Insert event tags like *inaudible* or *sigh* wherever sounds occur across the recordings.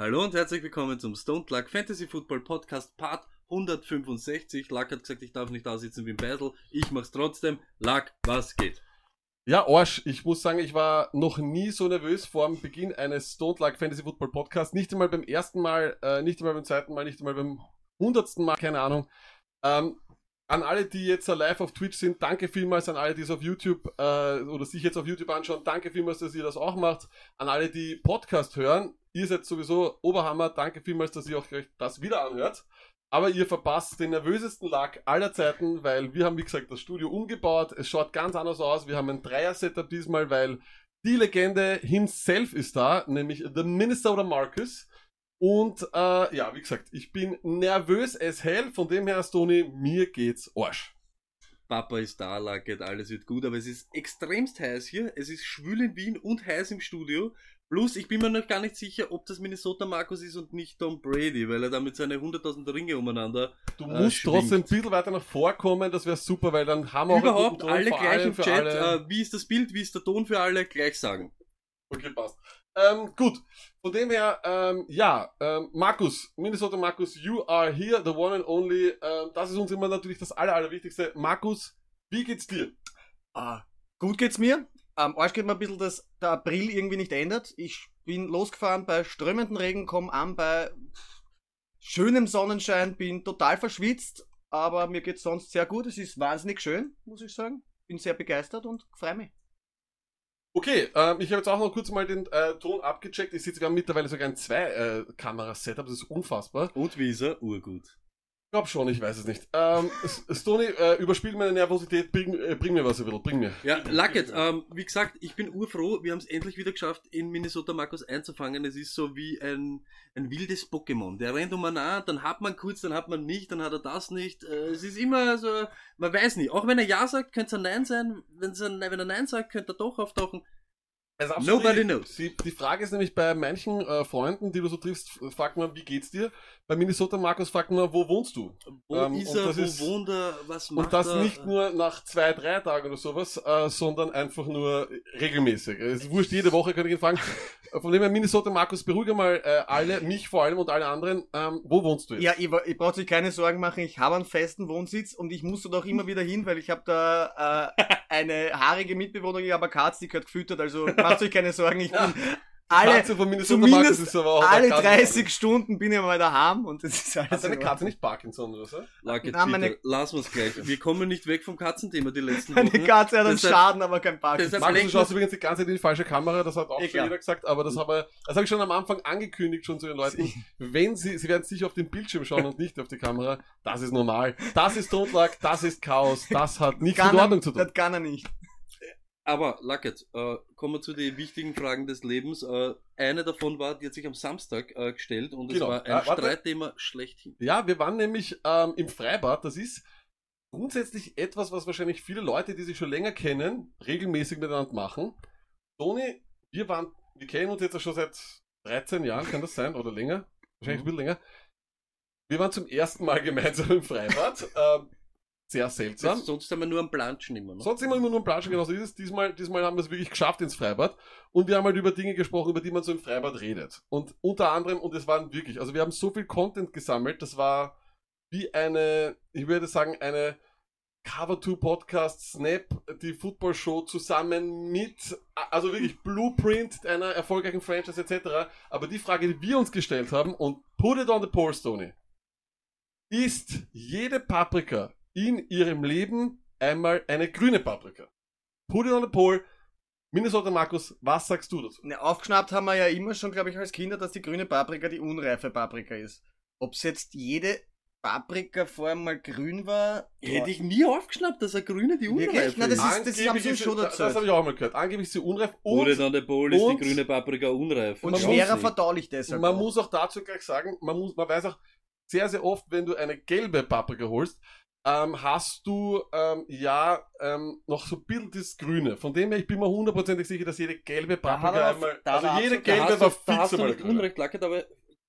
Hallo und herzlich willkommen zum Stone Luck Fantasy Football Podcast Part 165. Luck hat gesagt, ich darf nicht da sitzen wie ein Battle. Ich mach's trotzdem. Luck, was geht? Ja, Arsch, ich muss sagen, ich war noch nie so nervös vor dem Beginn eines Stone Luck Fantasy Football Podcast. Nicht einmal beim ersten Mal, äh, nicht einmal beim zweiten Mal, nicht einmal beim hundertsten Mal, keine Ahnung. Ähm, an alle, die jetzt live auf Twitch sind, danke vielmals. An alle, die es auf YouTube äh, oder sich jetzt auf YouTube anschauen, danke vielmals, dass ihr das auch macht. An alle, die Podcast hören, ihr seid sowieso Oberhammer. Danke vielmals, dass ihr auch gleich das wieder anhört. Aber ihr verpasst den nervösesten Lag aller Zeiten, weil wir haben, wie gesagt, das Studio umgebaut. Es schaut ganz anders aus. Wir haben ein Dreier-Setup diesmal, weil die Legende himself ist da, nämlich The Minnesota Marcus. Und äh, ja, wie gesagt, ich bin nervös as hell. Von dem her, Stony, mir geht's Arsch. Papa ist da, Luck, alles wird gut, aber es ist extremst heiß hier. Es ist schwül in Wien und heiß im Studio. Plus, ich bin mir noch gar nicht sicher, ob das Minnesota Markus ist und nicht Tom Brady, weil er damit seine 100.000 Ringe umeinander. Du äh, musst schwingt. trotzdem ein bisschen weiter nach vorkommen, das wäre super, weil dann haben wir auch Überhaupt alle gleich im Chat. Äh, wie ist das Bild, wie ist der Ton für alle? Gleich sagen. Okay, passt. Ähm, gut, von dem her, ähm, ja, ähm, Markus, Minnesota Markus, you are here, the one and only. Ähm, das ist uns immer natürlich das Aller, Allerwichtigste. Markus, wie geht's dir? Ah, gut geht's mir. Am Arsch geht mir ein bisschen, dass der April irgendwie nicht ändert. Ich bin losgefahren bei strömenden Regen, komme an bei schönem Sonnenschein, bin total verschwitzt, aber mir geht's sonst sehr gut. Es ist wahnsinnig schön, muss ich sagen. Bin sehr begeistert und freue mich. Okay, ähm, ich habe jetzt auch noch kurz mal den äh, Ton abgecheckt. Ich sitze, wir haben mittlerweile sogar ein zwei äh, Kamera-Setup, das ist unfassbar. Und wie ist er? Urgut. Glaube schon, ich weiß es nicht. Ähm, Stony, äh, überspiel meine Nervosität, bring, äh, bring mir was, ein bring mir. Ja, Lucket, ähm, wie gesagt, ich bin urfroh, wir haben es endlich wieder geschafft, in Minnesota Markus einzufangen. Es ist so wie ein, ein wildes Pokémon. Der rennt um einen dann hat man kurz, dann hat man nicht, dann hat er das nicht. Äh, es ist immer so, man weiß nicht. Auch wenn er Ja sagt, könnte es ein Nein sein. Wenn er Nein sagt, könnte er doch auftauchen. Also Nobody knows. Die, die, Frage ist nämlich bei manchen äh, Freunden, die du so triffst, fragt man, wie geht's dir? Bei Minnesota Markus fragt man, wo wohnst du? Wo ähm, ist er, wo ist, wohnt er, was macht Und das er? nicht nur nach zwei, drei Tagen oder sowas, äh, sondern einfach nur regelmäßig. Es ist wurscht, jede Woche könnte ich ihn fragen. Von dem her, Minnesota Markus, beruhige mal äh, alle, mich vor allem und alle anderen, ähm, wo wohnst du jetzt? Ja, ich, ich brauche sich keine Sorgen machen, ich habe einen festen Wohnsitz und ich muss dort auch immer wieder hin, weil ich habe da äh, eine haarige Mitbewohnerin, eine Katze, die gehört gefüttert, also macht euch keine Sorgen, ich bin alle, zumindest alle 30 Stunden bin ich mal daheim und das ist alles. Hat deine Katze nicht Parkinson oder so? Lucky Nein, meine, lass uns gleich. Wir kommen nicht weg vom Katzenthema die letzten Wochen. Meine Katze hat einen Schaden, aber kein Parkinson. Max, du schaust übrigens die ganze Zeit in die falsche Kamera, das hat auch schon jeder gesagt, aber das habe habe ich schon am Anfang angekündigt schon zu den Leuten. Wenn sie, sie werden sicher auf den Bildschirm schauen und nicht auf die Kamera, das ist normal. Das ist Totschlag, das ist Chaos, das hat nichts mit Ordnung zu tun. Das kann er nicht. Aber, Lucket, äh, kommen wir zu den wichtigen Fragen des Lebens. Äh, eine davon war, die hat sich am Samstag äh, gestellt und genau. es war ein äh, Streitthema schlechthin. Ja, wir waren nämlich ähm, im Freibad. Das ist grundsätzlich etwas, was wahrscheinlich viele Leute, die sich schon länger kennen, regelmäßig miteinander machen. Toni, wir waren, wir kennen uns jetzt schon seit 13 Jahren, kann das sein? Oder länger? Wahrscheinlich mhm. ein bisschen länger. Wir waren zum ersten Mal *laughs* gemeinsam im Freibad. ähm, sehr seltsam. sonst haben wir nur am Planschen immer. Ne? Sonst immer nur am Planschen, genau so ist es. Diesmal, diesmal haben wir es wirklich geschafft ins Freibad. Und wir haben halt über Dinge gesprochen, über die man so im Freibad redet. Und unter anderem, und es waren wirklich, also wir haben so viel Content gesammelt, das war wie eine, ich würde sagen, eine Cover 2 Podcast Snap, die Football Show zusammen mit, also wirklich Blueprint einer erfolgreichen Franchise etc. Aber die Frage, die wir uns gestellt haben, und put it on the poll, Stoney. Ist jede Paprika in ihrem Leben einmal eine grüne Paprika. Put it on the pole. Minnesota Markus, was sagst du dazu? Ne, aufgeschnappt haben wir ja immer schon, glaube ich, als Kinder, dass die grüne Paprika die unreife Paprika ist. Ob es jetzt jede Paprika vorher mal grün war. Hätte ich nie aufgeschnappt, dass eine grüne die unreif ist. Nein, das, ist, das haben sie schon dazu. Das habe ich auch mal gehört. Angeblich ist sie unreif und... Oder dann der Bowl ist die grüne Paprika unreif. Und schwerer verdaulich deshalb. Man auch. muss auch dazu gleich sagen, man muss, man weiß auch sehr, sehr oft, wenn du eine gelbe Paprika holst, ähm, hast du ähm, ja ähm, noch so ein bisschen das Grüne. Von dem her, ich bin mir hundertprozentig sicher, dass jede gelbe Paprika einmal, also jede gelbe war fix einmal grün. Unrecht, Lackert, aber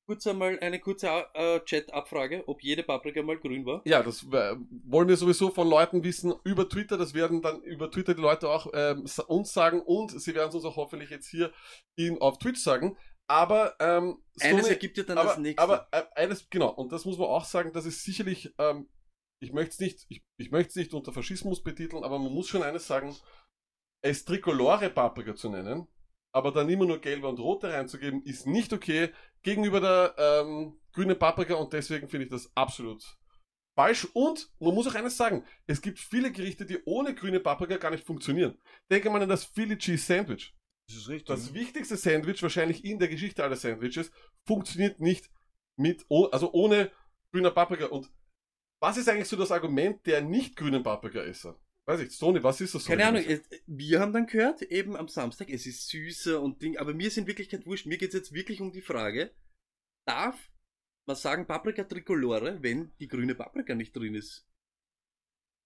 kurz einmal eine kurze äh, Chat-Abfrage, ob jede Paprika mal grün war. Ja, das äh, wollen wir sowieso von Leuten wissen über Twitter. Das werden dann über Twitter die Leute auch ähm, uns sagen und sie werden es uns auch hoffentlich jetzt hier in, auf Twitch sagen. Aber ähm, Eines Sony- ergibt ja dann aber, das nächste. aber äh, eines, genau, und das muss man auch sagen, das ist sicherlich, ähm, ich möchte es nicht, ich, ich möchte es nicht unter Faschismus betiteln, aber man muss schon eines sagen, es Tricolore Paprika zu nennen, aber dann immer nur gelbe und rote reinzugeben, ist nicht okay gegenüber der ähm, grünen Paprika und deswegen finde ich das absolut falsch. Und man muss auch eines sagen, es gibt viele Gerichte, die ohne grüne Paprika gar nicht funktionieren. Denke mal an das Philly Cheese Sandwich. Das ist richtig. Das wichtigste Sandwich wahrscheinlich in der Geschichte aller Sandwiches funktioniert nicht mit, also ohne grüner Paprika. Und was ist eigentlich so das Argument der nicht grünen Paprika-Esser? Weiß ich, Sony, was ist das? Keine? Ahnung, es- wir haben dann gehört, eben am Samstag, es ist süßer und Ding, aber mir ist in Wirklichkeit wurscht. Mir geht es jetzt wirklich um die Frage, darf man sagen Paprika Tricolore, wenn die grüne Paprika nicht drin ist?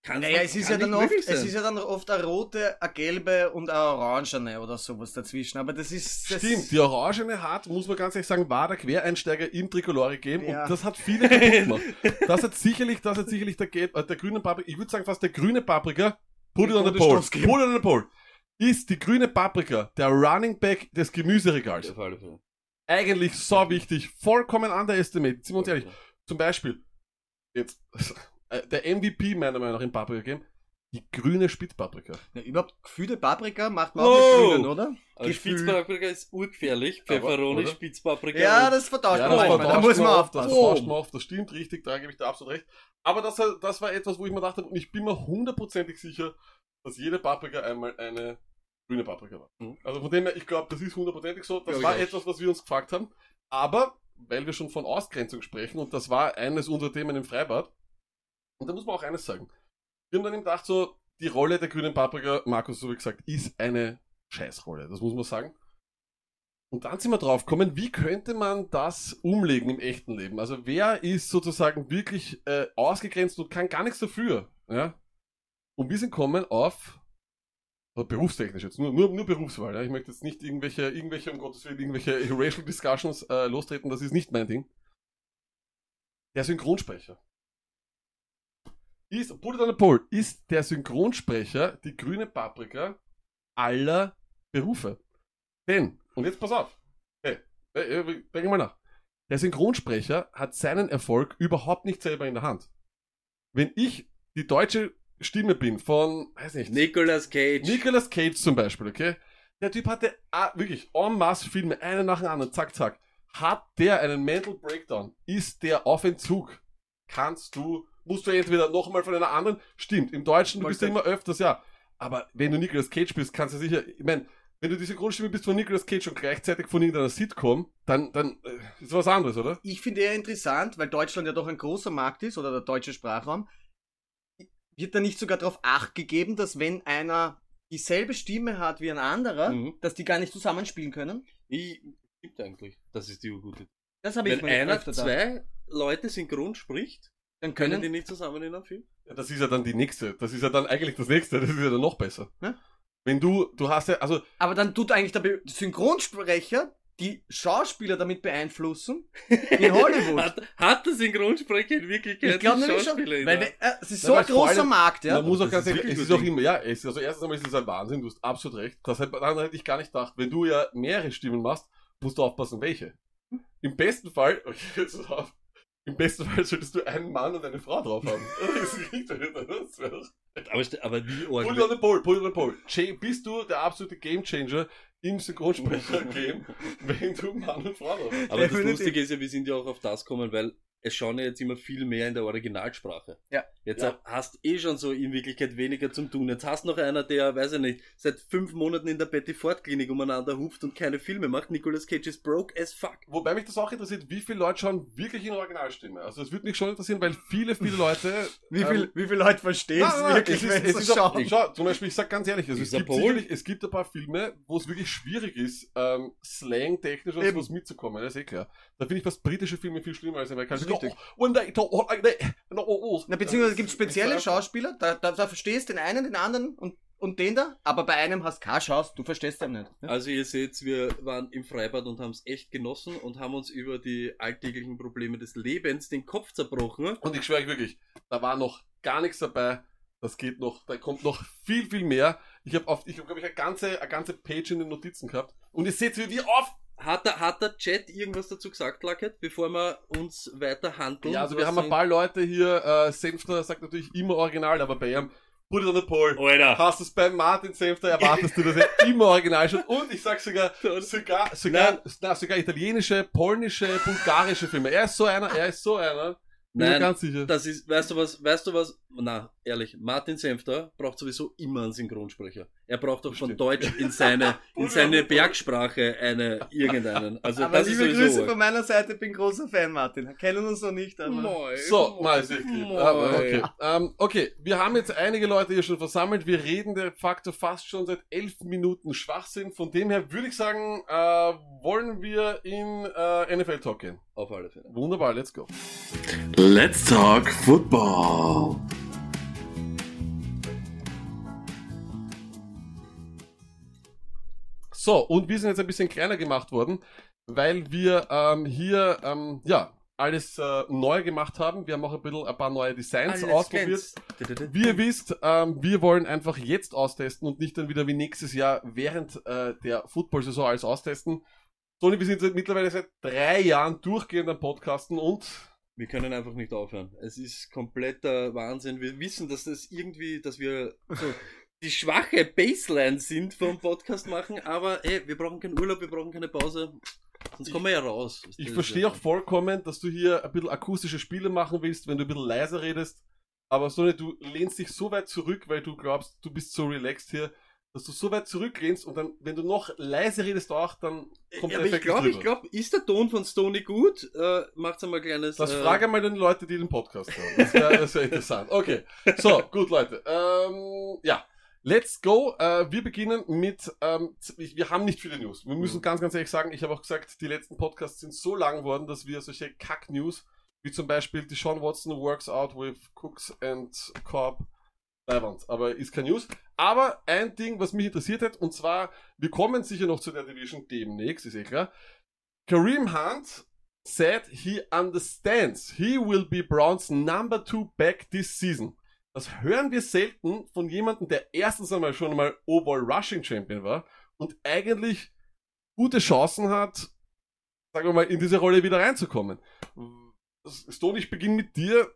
Kann's Naja, es ist, ja dann oft, es ist ja dann oft eine rote, eine gelbe und eine orangene oder sowas dazwischen. Aber das ist. Das Stimmt, die orangene hat, muss man ganz ehrlich sagen, war der Quereinsteiger im Tricolore Game Ja. und das hat viele kaputt *laughs* gemacht. Das hat sicherlich, das hat sicherlich der, Gelb, äh, der grüne Paprika, ich würde sagen fast der grüne Paprika, put it on the pole, put it on the pole, ist die grüne Paprika der Running Back des Gemüseregals. Eigentlich so wichtig, vollkommen underestimated, sind wir uns ehrlich. Zum Beispiel, jetzt, äh, der MVP meiner Meinung nach im Paprika Game, die grüne Spitzpaprika. Ja, überhaupt gefühlte Paprika macht man auch Wow. mit grünen, oder? Gefühl- Spitzpaprika ist urgefährlich. Pfefferoni? Spitzpaprika. Ja, das vertauscht Ja, man das manchmal. Da vertauscht muss man aufpassen. Das vertauscht man oft, das stimmt richtig, da gebe ich dir absolut recht. Aber das, das war etwas, wo ich mir dachte, und ich bin mir hundertprozentig sicher, dass jede Paprika einmal eine grüne Paprika war. Mhm. Also von dem her, ich glaube, das ist hundertprozentig so. Das ich war etwas, was wir uns gefragt haben. Aber, weil wir schon von Ausgrenzung sprechen, und das war eines unserer Themen im Freibad, und da muss man auch eines sagen. Wir haben dann eben gedacht, so, die Rolle der grünen Paprika, Markus, so wie gesagt, ist eine Scheißrolle. Das muss man sagen. Und dann sind wir drauf gekommen, wie könnte man das umlegen im echten Leben? Also wer ist sozusagen wirklich äh, ausgegrenzt und kann gar nichts dafür? Ja? Und wir sind kommen auf also berufstechnisch jetzt, nur, nur, nur Berufswahl. Ja? Ich möchte jetzt nicht irgendwelche, irgendwelche, um Gottes Willen, irgendwelche *laughs* Racial Discussions äh, lostreten, das ist nicht mein Ding. Der Synchronsprecher. Ist, put it on the poll, ist der Synchronsprecher die grüne Paprika aller Berufe? Denn, und jetzt pass auf, hey, hey, hey, denk mal nach. Der Synchronsprecher hat seinen Erfolg überhaupt nicht selber in der Hand. Wenn ich die deutsche Stimme bin von, weiß nicht, Nicolas Cage. Nicolas Cage zum Beispiel, okay? Der Typ hatte ah, wirklich en masse Filme, einen nach dem anderen, zack, zack. Hat der einen Mental Breakdown? Ist der auf Entzug? Kannst du, musst du entweder nochmal von einer anderen, stimmt, im Deutschen, du bist ja immer öfters, ja. Aber wenn du Nicolas Cage bist, kannst du sicher, ich meine, wenn du diese Grundstimme bist von Nicolas Cage und gleichzeitig von irgendeiner Sitcom, dann, dann äh, ist was anderes, oder? Ich finde eher interessant, weil Deutschland ja doch ein großer Markt ist oder der deutsche Sprachraum. Wird da nicht sogar darauf acht gegeben, dass wenn einer dieselbe Stimme hat wie ein anderer, Mhm. dass die gar nicht zusammenspielen können? Ich, gibt eigentlich. Das ist die gute. Das habe ich Wenn mir einer zwei Leute synchron spricht, Dann können können die nicht zusammen in einem Film? Ja, das ist ja dann die nächste. Das ist ja dann eigentlich das nächste. Das ist ja dann noch besser. Ja. Wenn du, du hast ja, also, Aber dann tut eigentlich der Be Synchronsprecher die Schauspieler damit beeinflussen in *laughs* Hollywood. Hat, hat der Synchronsprecher in Wirklichkeit ich glaube die schon, Schauspieler in weil äh, es ist Ja, so ein großer allem- Markt, ja. man muss auch das ganz ehrlich, es ist auch immer, ja, es, also erstens einmal ist es ein Wahnsinn, du hast absolut recht. Das hat, daran hätte ich gar nicht gedacht. Wenn du ja mehrere Stimmen machst, musst du aufpassen, welche. Im besten Fall, *laughs* okay, jetzt auf. Im besten Fall solltest du einen Mann und eine Frau drauf haben. *laughs* Das aber, aber wie Put it on the pole, put it on the pole. Jay, bist du der absolute Gamechanger im Synchronsprecher-Game, *laughs* wenn du Mann und Frau drauf hast? Aber das. Lustige ist ja, wir sind ja auch auf das gekommen, weil es schauen ja jetzt immer viel mehr in der Originalsprache. Ja. Jetzt Ja. hast eh schon so in Wirklichkeit weniger zum tun. Jetzt hast noch einer, der, weiß ich nicht, seit fünf Monaten in der Betty Ford Klinik umeinander hupt und keine Filme macht. Nicolas Cage ist broke as fuck. Wobei mich das auch interessiert, wie viele Leute schauen wirklich in Originalstimme. Also es würde mich schon interessieren, weil viele, viele Leute. *laughs* Wie viel, ähm, wie viele Leute verstehen es wirklich, es ist, es auch, schau, zum Beispiel, ich sag ganz ehrlich, also es gibt, sicherlich, es gibt ein paar Filme, wo es wirklich schwierig ist, ähm, Slang-technisch und sowas mitzukommen, das ist eh klar. Da finde ich fast britische Filme viel schlimmer als amerikanische. Richtig. Oh, when they talk like that, oh, oh. Na, beziehungsweise gibt es ist- spezielle Schauspieler, da, da, da verstehst den einen, den anderen und, und den da, aber bei einem hast du keine Chance, du verstehst den nicht. Also ihr seht, wir waren im Freibad und haben es echt genossen und haben uns über die alltäglichen Probleme des Lebens den Kopf zerbrochen. Und ich schwöre euch wirklich, da war noch gar nichts dabei. Das geht noch, da kommt noch viel, viel mehr. Ich habe auf, ich habe glaube ich eine ganze, eine ganze Page in den Notizen gehabt. Und ihr seht, wie wir auf, hat, der, hat der Chat irgendwas dazu gesagt, Lackett, bevor wir uns weiter handeln? Ja, also wir haben ein paar Leute hier, äh, Senfter sagt natürlich immer original, aber bei ihm, put it on the poll. Alter. Hast du es bei Martin Senfter erwartest du, dass er *laughs* immer original schaut. Und ich sag sogar, sogar, sogar, na, sogar italienische, polnische, bulgarische Filme. Er ist so einer, er ist so einer. Bin Nein, ganz sicher. Das ist, weißt du was, weißt du was, na, ehrlich, Martin Senfter braucht sowieso immer einen Synchronsprecher. Er braucht auch von Stimmt. Deutsch in seine, *laughs* in seine Bergsprache eine, irgendeinen. Also aber das ist liebe sowieso. Grüße von meiner Seite, bin großer Fan, Martin. Kennen uns noch nicht, aber. Moi, So, moi, mal sicher. moi. Aber okay. Ähm, okay, wir haben jetzt einige Leute hier schon versammelt. Wir reden de facto fast schon seit elf Minuten Schwachsinn. Von dem her würde ich sagen, äh, wollen wir in äh, NFL Talk gehen. Auf alle Fälle. Wunderbar, let's go. Let's talk football. So, und wir sind jetzt ein bisschen kleiner gemacht worden, weil wir ähm, hier ähm, ja alles äh, neu gemacht haben. Wir haben auch ein bisschen ein paar neue Designs ausprobiert. Wie ihr wisst, ähm, wir wollen einfach jetzt austesten und nicht dann wieder wie nächstes Jahr während äh, der Football-Saison alles austesten. Toni, wir sind seit, mittlerweile seit drei Jahren durchgehend am Podcasten und Wir können einfach nicht aufhören. Es ist kompletter Wahnsinn. Wir wissen, dass das irgendwie, dass wir so die schwache Baseline sind vom Podcast machen, aber ey, wir brauchen keinen Urlaub, wir brauchen keine Pause. Sonst kommen wir ja raus. ich verstehe auch vollkommen, dass du hier ein bisschen akustische Spiele machen willst, wenn du ein bisschen leiser redest. Aber Sonny, du lehnst dich so weit zurück, weil du glaubst, du bist so relaxed hier, dass du so weit zurücklehnst und dann, wenn du noch leise redest auch, dann kommt Ja, der aber ich Effekt glaube, ich glaube, ist der Ton von Stony gut? Äh, macht's einmal ein kleines. Das äh, frage mal den Leute, die den Podcast hören. Das wäre wär interessant. Okay, so, gut, Leute. Ähm, ja, let's go. Äh, wir beginnen mit, ähm, wir haben nicht viele News. Wir müssen Mhm. ganz, ganz ehrlich sagen, ich habe auch gesagt, die letzten Podcasts sind so lang geworden, dass wir solche Kack-News, wie zum Beispiel die Sean Watson works out with Cooks and Cobb, Leiwand, aber ist kein News. Aber ein Ding, was mich interessiert hat, und zwar, wir kommen sicher noch zu der Division demnächst, ist eh klar. Kareem Hunt said he understands he will be Browns number two back this season. Das hören wir selten von jemandem, der erstens einmal schon einmal Overall Rushing Champion war und eigentlich gute Chancen hat, sagen wir mal, in diese Rolle wieder reinzukommen. Stone, ich beginne mit dir.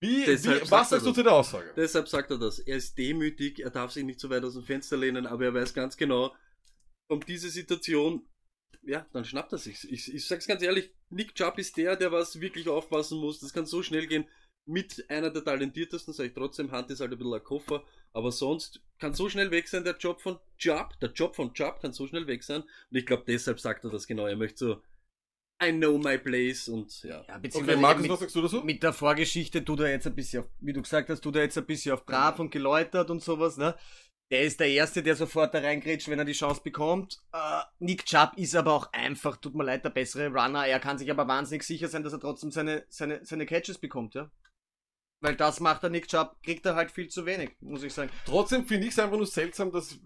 Wie, wie, was sagst du zu der Aussage? Deshalb sagt er das. Er ist demütig, er darf sich nicht so weit aus dem Fenster lehnen, aber er weiß ganz genau, kommt diese Situation, ja, dann schnappt er sich. Ich, ich sag's ganz ehrlich, Nick Chubb ist der, der was wirklich aufpassen muss. Das kann so schnell gehen. Mit einer der talentiertesten, sage ich trotzdem, Hand ist halt ein bisschen ein Koffer, aber sonst kann so schnell weg sein, der Job von Chubb, der Job von Chubb kann so schnell weg sein. Und ich glaube, deshalb sagt er das genau. Er möchte so, I know my place und ja. Ja, Okay, beziehungsweise Markus, mit, was sagst du dazu? mit der Vorgeschichte tut er jetzt ein bisschen, auf, wie du gesagt hast, tut er jetzt ein bisschen auf brav und geläutert und sowas, ne? Der ist der Erste, der sofort da reingrätscht, wenn er die Chance bekommt. Äh, Nick Chubb ist aber auch einfach, tut mir leid, der bessere Runner. Er kann sich aber wahnsinnig sicher sein, dass er trotzdem seine, seine, seine Catches bekommt, ja? Weil das macht er Nick Chubb, kriegt er halt viel zu wenig, muss ich sagen. Trotzdem finde ich es einfach nur seltsam, dass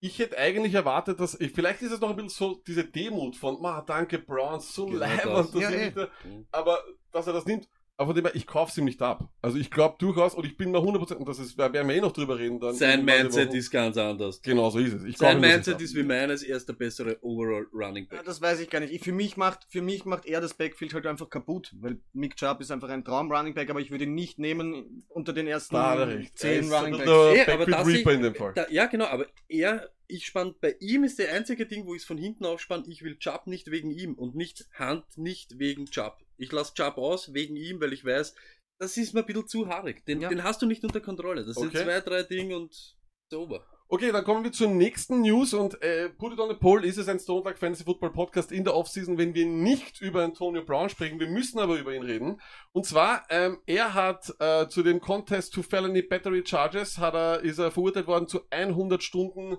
ich hätte eigentlich erwartet, dass ich, vielleicht ist es noch ein bisschen so diese Demut von, ma, danke Browns, so Genau leibend, das. Ja, ihr eh. nicht da- Mhm. aber dass er das nimmt. Aber von dem her, ich kaufe ihm nicht ab. Also ich glaube durchaus, und ich bin mir 100%, und das ist, da werden wir eh noch drüber reden dann. Sein Mindset ist ganz anders. Genau so ist es. Ich Sein Mindset ist wie meines, er ist der bessere Overall Running Ja, Back. das weiß ich gar nicht. Ich, für, mich macht, für mich macht er das Backfield halt einfach kaputt, weil Nick Chubb ist einfach ein Traum-Running Back, aber ich würde ihn nicht nehmen unter den ersten Da hat er recht. Er zehn ist Running ein Backs. aber ich-. Da, ja, genau, aber er, ich spann, bei ihm ist der einzige Ding, wo ich es von hinten aufspann, ich will Chubb nicht wegen ihm und nicht Hand nicht wegen Chubb. Ich lasse Chubb aus wegen ihm, weil ich weiß, das ist mir ein bisschen zu haarig. Den, Ja. den hast du nicht unter Kontrolle. Das sind Okay. zwei, drei Dinge und over. Okay, dann kommen wir zur nächsten News und äh, Put it on the Poll ist es ein Stone Luck Fantasy Football Podcast in der Offseason, wenn wir nicht über Antonio Brown sprechen. Wir müssen aber über ihn reden. Und zwar, ähm, er hat äh, zu dem Contest to Felony Battery Charges hat er, ist er verurteilt worden zu 100 Stunden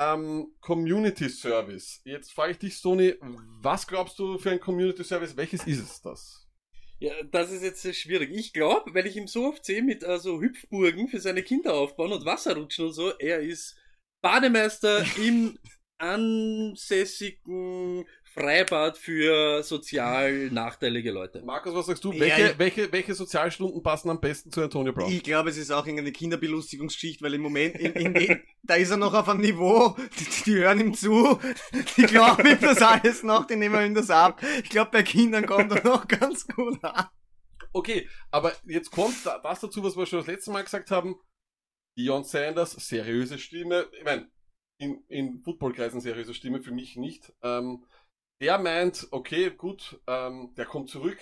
ähm, Community Service. Jetzt frage ich dich, Stoney, was glaubst du für ein Community Service? Welches ist es das? Ja, das ist jetzt sehr schwierig. Ich glaube, weil ich ihm so oft sehe mit äh, so Hüpfburgen für seine Kinder aufbauen und Wasserrutschen und so, er ist Bademeister *laughs* im ansässigen Freibad für sozial nachteilige Leute. Markus, was sagst du? Welche, ja. welche, welche Sozialstunden passen am besten zu Antonio Brown? Ich glaube, es ist auch irgendeine Kinderbelustigungsgeschichte, weil im Moment, in, in, in, da ist er noch auf einem Niveau, die, die hören ihm zu, die glauben ihm das alles noch, die nehmen ihm das ab. Ich glaube, bei Kindern kommt er noch ganz gut an. Okay, aber jetzt kommt da- das dazu, was wir schon das letzte Mal gesagt haben. Dion Sanders, seriöse Stimme. Ich meine, in, in Footballkreisen seriöse Stimme, für mich nicht. Ähm, der meint, okay, gut, ähm, der kommt zurück,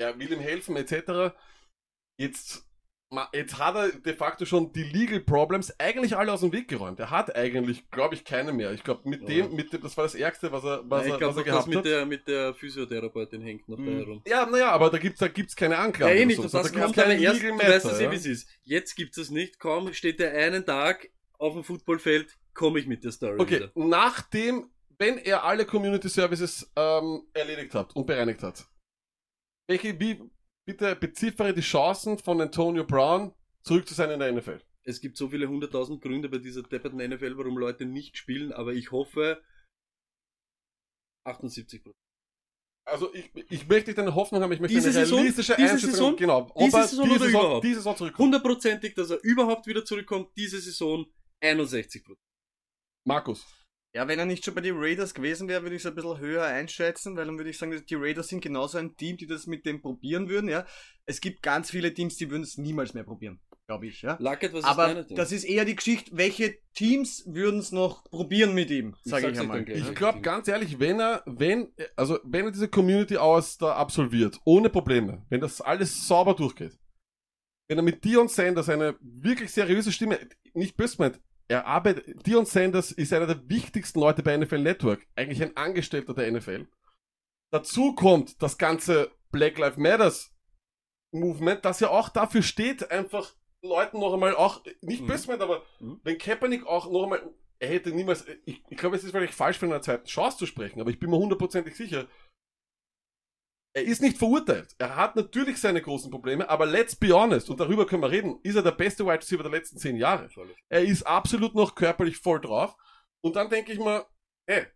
er will ihm helfen, etc. Jetzt, jetzt hat er de facto schon die Legal Problems eigentlich alle aus dem Weg geräumt. Er hat eigentlich, glaube ich, keine mehr. Ich glaube, mit Ja. dem, mit dem, das war das Ärgste, was er, was Ja, er, ich glaube, was er das gehabt mit hat. der, mit der Physiotherapeutin hängt noch da Mhm. herum. Ja, naja, aber da gibt's, da gibt's keine Anklage. Ja, eh nicht, so. Da das gibt's kommt aber keinen erst, du Legal weißt Matter, es eh, ja. wie es ist. Jetzt gibt's es nicht, kaum steht der einen Tag auf dem Footballfeld, komme ich mit der Story Okay, wieder. nachdem, wenn er alle Community Services ähm, erledigt hat und bereinigt hat, welche, wie, bitte beziffere die Chancen von Antonio Brown zurück zu sein in der NFL? Es gibt so viele hunderttausend Gründe bei dieser depperten NFL, warum Leute nicht spielen, aber ich hoffe 78 Also ich, ich möchte nicht eine Hoffnung haben, ich möchte Diese eine Saison? realistische Diese Einschätzung Saison? genau, ob Diese Saison diese Saison, überhaupt? diese Saison zurückkommt. Hundertprozentig, dass er überhaupt wieder zurückkommt, diese Saison 61% Markus. Ja, wenn er nicht schon bei den Raiders gewesen wäre, würde ich es ein bisschen höher einschätzen, weil dann würde ich sagen, die Raiders sind genauso ein Team, die das mit dem probieren würden, ja. Es gibt ganz viele Teams, die würden es niemals mehr probieren, glaube ich, ja. Luckett, was ist Aber deine Ding? das ist eher die Geschichte, welche Teams würden es noch probieren mit ihm, Ich sage ich euch einmal. Ich glaube ganz ehrlich, wenn er, wenn, also wenn er diese Community aus da absolviert, ohne Probleme, wenn das alles sauber durchgeht, wenn er mit Dion Sanders eine wirklich seriöse Stimme, nicht böse meint, er arbeitet, Dion Sanders ist einer der wichtigsten Leute bei NFL Network, eigentlich ein Angestellter der NFL. Dazu kommt das ganze Black Lives Matters Movement, das ja auch dafür steht, einfach Leuten noch einmal auch, nicht Mhm. böse aber Mhm. wenn Kaepernick auch noch einmal, er hätte niemals, ich, ich glaube, es ist vielleicht falsch von einer zweiten Chance zu sprechen, aber ich bin mir hundertprozentig sicher, er ist nicht verurteilt. Er hat natürlich seine großen Probleme, aber let's be honest, und darüber können wir reden, ist er der beste Wide Receiver der letzten zehn Jahre. Er ist absolut noch körperlich voll drauf. Und dann denke ich mir, hey,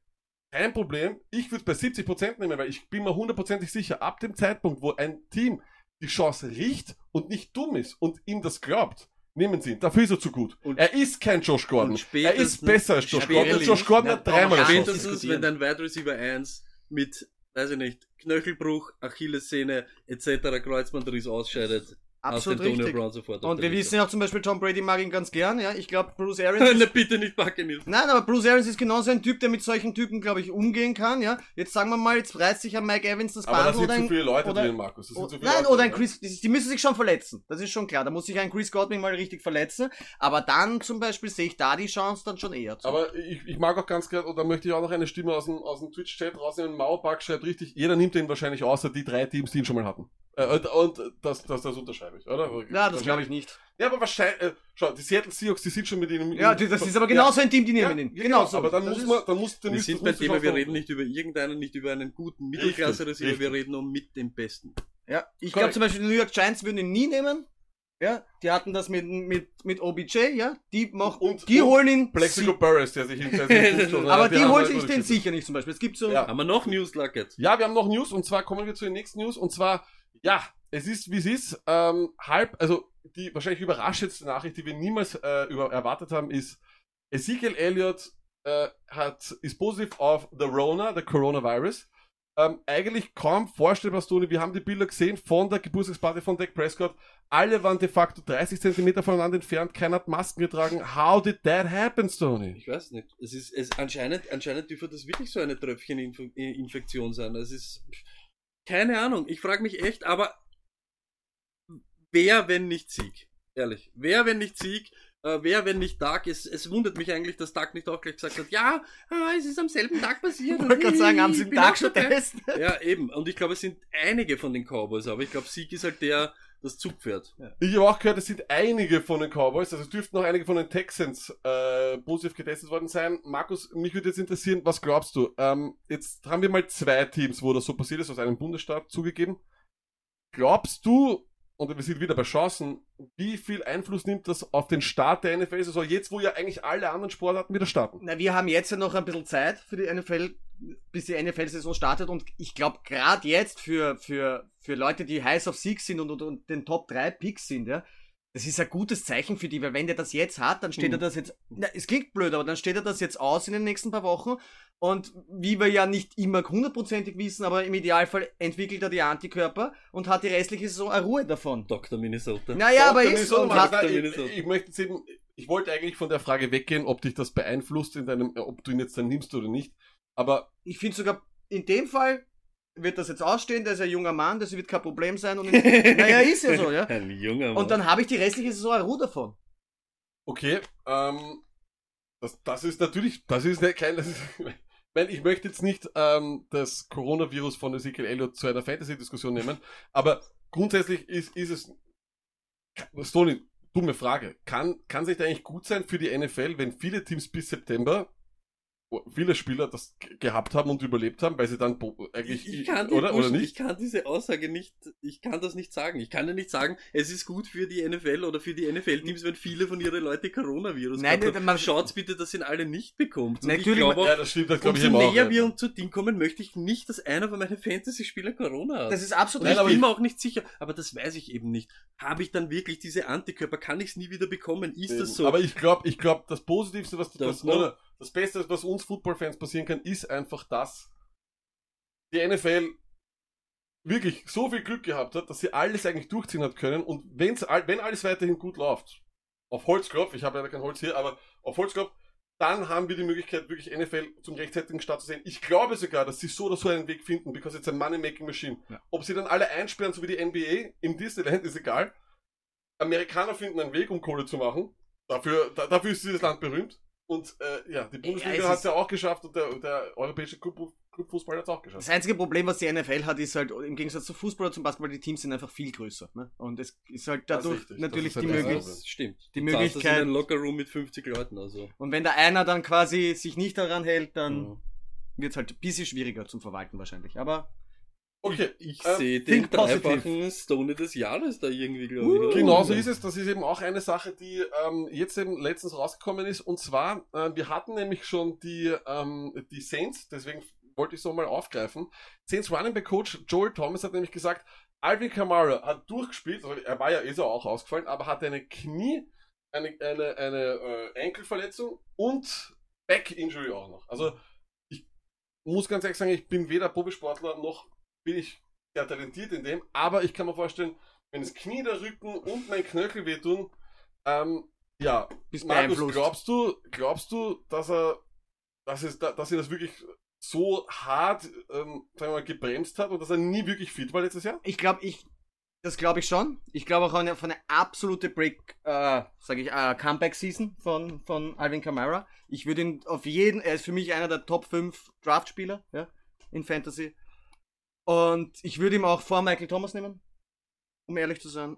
kein Problem, ich würde bei 70% nehmen, weil ich bin mir hundertprozentig sicher, ab dem Zeitpunkt, wo ein Team die Chance riecht und nicht dumm ist und ihm das glaubt, nehmen sie ihn. Dafür ist er zu gut. Und- er ist kein Josh Gordon. Er ist besser als Josh Gordon. Josh Gordon hat dreimal. Spätestens, wenn dein Wide Receiver 1 mit, weiß ich nicht, Knöchelbruch, Achillessehne etc. Kreuzbandriss ausscheidet, Absolut hast Antonio richtig. Brown sofort Und wir Liste. wissen ja auch zum Beispiel, Tom Brady mag ihn ganz gern, ja. Ich glaube, Bruce *laughs* Arians Ne, bitte nicht Buccaneers. Nein, aber Bruce Arians ist genauso ein Typ, der mit solchen Typen, glaube ich, umgehen kann, ja. Jetzt sagen wir mal, jetzt reißt sich ein Mike Evans das Aber da Band sind oder zu viele Leute oder- drin, Markus. Das sind zu viele Nein, Leute oder ein. Chris, die die müssen sich schon verletzen. Das ist schon klar. Da muss sich ein Chris Godwin mal richtig verletzen. Aber dann zum Beispiel sehe ich da die Chance dann schon eher zu. Aber ich, ich mag auch ganz gerne, und da möchte ich auch noch eine Stimme aus dem, aus dem Twitch-Chat rausnehmen. Mauerpark schreibt richtig, jeder nimmt den wahrscheinlich außer die drei Teams, die ihn schon mal hatten. Äh, und, und das, das, das unterschreibe ich, oder? ja, das glaube ich nicht. Ja, aber wahrscheinlich, äh, schau, die Seattle Seahawks, die sind schon mit ihnen. Ja, die- das ist aber genauso ein Team, die ja, nehmen ihn. ja, Genau genau, so. aber dann Das muss man, dann muss, dann Wir sind die Thema, wir reden nicht über irgendeinen, nicht über einen guten Richtig, Mittelklasse-Receiver, wir reden nur mit dem Besten. Ja, ich glaube zum Beispiel, die New York Giants würden ihn nie nehmen. Ja, die hatten das mit, mit, mit OBJ, ja. Die machen, Und- die und holen ihn. Plexico Burris, der sich hinter sich *laughs* aber die haben holt halt sich den sicher nicht zum Beispiel. Es gibt so. Ja. Haben wir noch News, Luckett? Ja, wir haben noch News und zwar kommen wir zu den nächsten News und zwar, ja, es ist wie es ist. Ähm, halb, also die wahrscheinlich überraschendste Nachricht, die wir niemals äh, über, erwartet haben, ist, Ezekiel Elliott äh, hat, ist positiv auf the Rona, der Coronavirus. Ähm, eigentlich kaum vorstellbar, Stone. Wir haben die Bilder gesehen von der Geburtstagsparty von Dak Prescott. Alle waren de facto 30 Zentimeter voneinander entfernt. Keiner hat Masken getragen. How did that happen, Stoney? Ich weiß nicht. Es ist, es anscheinend, anscheinend dürfte das wirklich so eine Tröpfcheninfektion sein. Es ist, keine Ahnung. Ich frage mich echt, aber wer, wenn nicht Sieg? Ehrlich. Wer, wenn nicht Sieg? Äh, wer, wenn nicht Dark? Es, es wundert mich eigentlich, dass Dark nicht auch gleich gesagt hat, ja, ah, es ist am selben Tag passiert. Ich wollte gerade sagen, haben sie Tag auch schon getestet? Ja, eben. Und ich glaube, es sind einige von den Cowboys, aber ich glaube, Sieg ist halt der, das Zugpferd. Ich habe auch gehört, es sind einige von den Cowboys, also es dürften noch einige von den Texans äh, positiv getestet worden sein. Markus, mich würde jetzt interessieren, was glaubst du? Ähm, jetzt haben wir mal zwei Teams, wo das so passiert ist, aus einem Bundesstaat zugegeben. Glaubst du, und wir sind wieder bei Chancen, wie viel Einfluss nimmt das auf den Start der NFL-Saison, jetzt wo ja eigentlich alle anderen Sportarten wieder starten? Na, wir haben jetzt ja noch ein bisschen Zeit für die NFL, bis die NFL-Saison startet und ich glaube, gerade jetzt für, für, für Leute, die heiß auf Sieg sind und, und, und den Top 3 Picks sind, ja, Das ist ein gutes Zeichen für die, weil wenn der das jetzt hat, dann steht Mhm. er das jetzt. Na, es klingt blöd, aber dann steht er das jetzt aus in den nächsten paar Wochen. Und wie wir ja nicht immer hundertprozentig wissen, aber im Idealfall entwickelt er die Antikörper und hat die restliche Saison eine Ruhe davon. Dr. Minnesota. Naja, aber Dr. ist Minnesota, Mann, hat, nein, ich, Minnesota. ich möchte jetzt eben, ich wollte eigentlich von der Frage weggehen, ob dich das beeinflusst in deinem, ob du ihn jetzt dann nimmst oder nicht. Aber ich finde sogar in dem Fall wird das jetzt ausstehen, der ist ein junger Mann, das wird kein Problem sein. Und *laughs* naja, ist ja so, ja. Ein junger Mann. Und dann habe ich die restliche Saison eine Ruhe davon. okay, ähm, das, das ist natürlich, das ist ne- kein, das ist, *laughs* ich meine, ich möchte jetzt nicht ähm, das Coronavirus von Ezekiel Elliott zu einer Fantasy-Diskussion nehmen, aber grundsätzlich ist, ist es, Stoney, dumme Frage, kann, kann es nicht eigentlich gut sein für die NFL, wenn viele Teams bis September viele Spieler das gehabt haben und überlebt haben, weil sie dann eigentlich ich, ich kann die oder oder Bullshit- nicht? Ich kann diese Aussage nicht, ich kann das nicht sagen. Ich kann ja nicht sagen, es ist gut für die NFL oder für die NFL-Teams, wenn viele von ihren Leuten Coronavirus Nein, gehabt nein, haben. man- Schaut's bitte, dass ihn alle nicht bekommt. Und Natürlich, ich glaube Ja, das stimmt, das glaube ich eben auch. näher wir uns zu Ding kommen, möchte ich nicht, dass einer von meinen Fantasy-Spielern Corona hat. Das ist absolut Und Nein, ich bin mir auch nicht sicher, aber das weiß ich eben nicht. Habe ich dann wirklich diese Antikörper? Kann ich es nie wieder bekommen? Ist das so? Aber ich glaube, ich glaube, das Positivste, was Das das, noch. oder, das Beste, was uns Football-Fans passieren kann, ist einfach das. Die NFL wirklich so viel Glück gehabt hat, dass sie alles eigentlich durchziehen hat können und wenn's, wenn alles weiterhin gut läuft, auf Holzklopf, ich habe leider kein Holz hier, aber auf Holzklopf, dann haben wir die Möglichkeit, wirklich NFL zum rechtzeitigen Start zu sehen. Ich glaube sogar, dass sie so oder so einen Weg finden, because it's a money-making machine. Ja. Ob sie dann alle einsperren, so wie die NBA im Disneyland, ist egal. Amerikaner finden einen Weg, um Kohle zu machen. Dafür, da, dafür ist dieses Land berühmt. Und äh, ja, die es Bundesliga hat es ja auch geschafft und der, der europäische Club, Clubfußball hat es auch geschafft. Das einzige Problem, was die NFL hat, ist halt im Gegensatz zu Fußball oder zum Basketball, die Teams sind einfach viel größer. Ne? Und es ist halt Das ist dadurch richtig. natürlich Das die ist halt Möglichkeit. Problem. das stimmt. die zahlst das Möglichkeit- in Lockerroom mit 50 Leuten, also. Und wenn da einer dann quasi sich nicht daran hält, dann Mhm. wird es halt ein bisschen schwieriger zum Verwalten wahrscheinlich. Aber Okay, Ich Ähm, sehe den dreifachen Stone des Jahres da irgendwie, glaube ich. Genau so ist es. Das ist eben auch eine Sache, die ähm, jetzt eben letztens rausgekommen ist. Und zwar, äh, wir hatten nämlich schon die, ähm, die Saints, deswegen wollte ich so mal aufgreifen. Saints Running Back Coach Joel Thomas hat nämlich gesagt, Alvin Kamara hat durchgespielt, also er war ja eh so auch ausgefallen, aber hatte eine Knie, eine, eine, eine äh, Enkelverletzung und Back-Injury auch noch. Also ich muss ganz ehrlich sagen, ich bin weder Profisportler noch bin ich sehr talentiert in dem, aber ich kann mir vorstellen, wenn das Knie, der Rücken und mein Knöchel wehtun, ähm, ja, Bist Markus, glaubst du, glaubst du, dass er, dass es, dass er das wirklich so hart, ähm, sagen wir mal, gebremst hat und dass er nie wirklich fit war letztes Jahr? ich glaube, ich, das glaube ich schon. Ich glaube auch eine, von eine absolute Break, äh, sage ich, äh, Comeback-Season von, von Alvin Kamara. Ich würde ihn auf jeden, er ist für mich einer der Top 5 Draft-Spieler, ja, in Fantasy. Und ich würde ihn auch vor Michael Thomas nehmen, um ehrlich zu sein.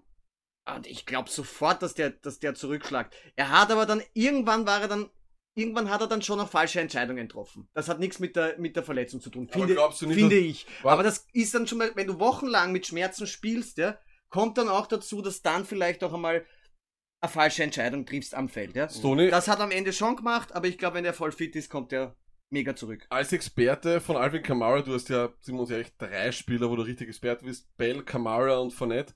Und ich glaube sofort, dass der, dass der zurückschlagt. Er hat aber dann, irgendwann war er dann, irgendwann hat er dann schon noch falsche Entscheidungen getroffen. Das hat nichts mit der, mit der Verletzung zu tun, finde, nicht, finde ich. Aber das ist dann schon mal, wenn du wochenlang mit Schmerzen spielst, ja, kommt dann auch dazu, dass dann vielleicht auch einmal eine falsche Entscheidung triffst am Feld, ja. Stoney, Das hat am Ende schon gemacht, aber ich glaube, wenn der voll fit ist, kommt der mega zurück. als Experte von Alvin Kamara, du hast ja, sind wir uns ehrlich, drei Spieler, wo du richtig Experte bist, Bell, Kamara und Fournette.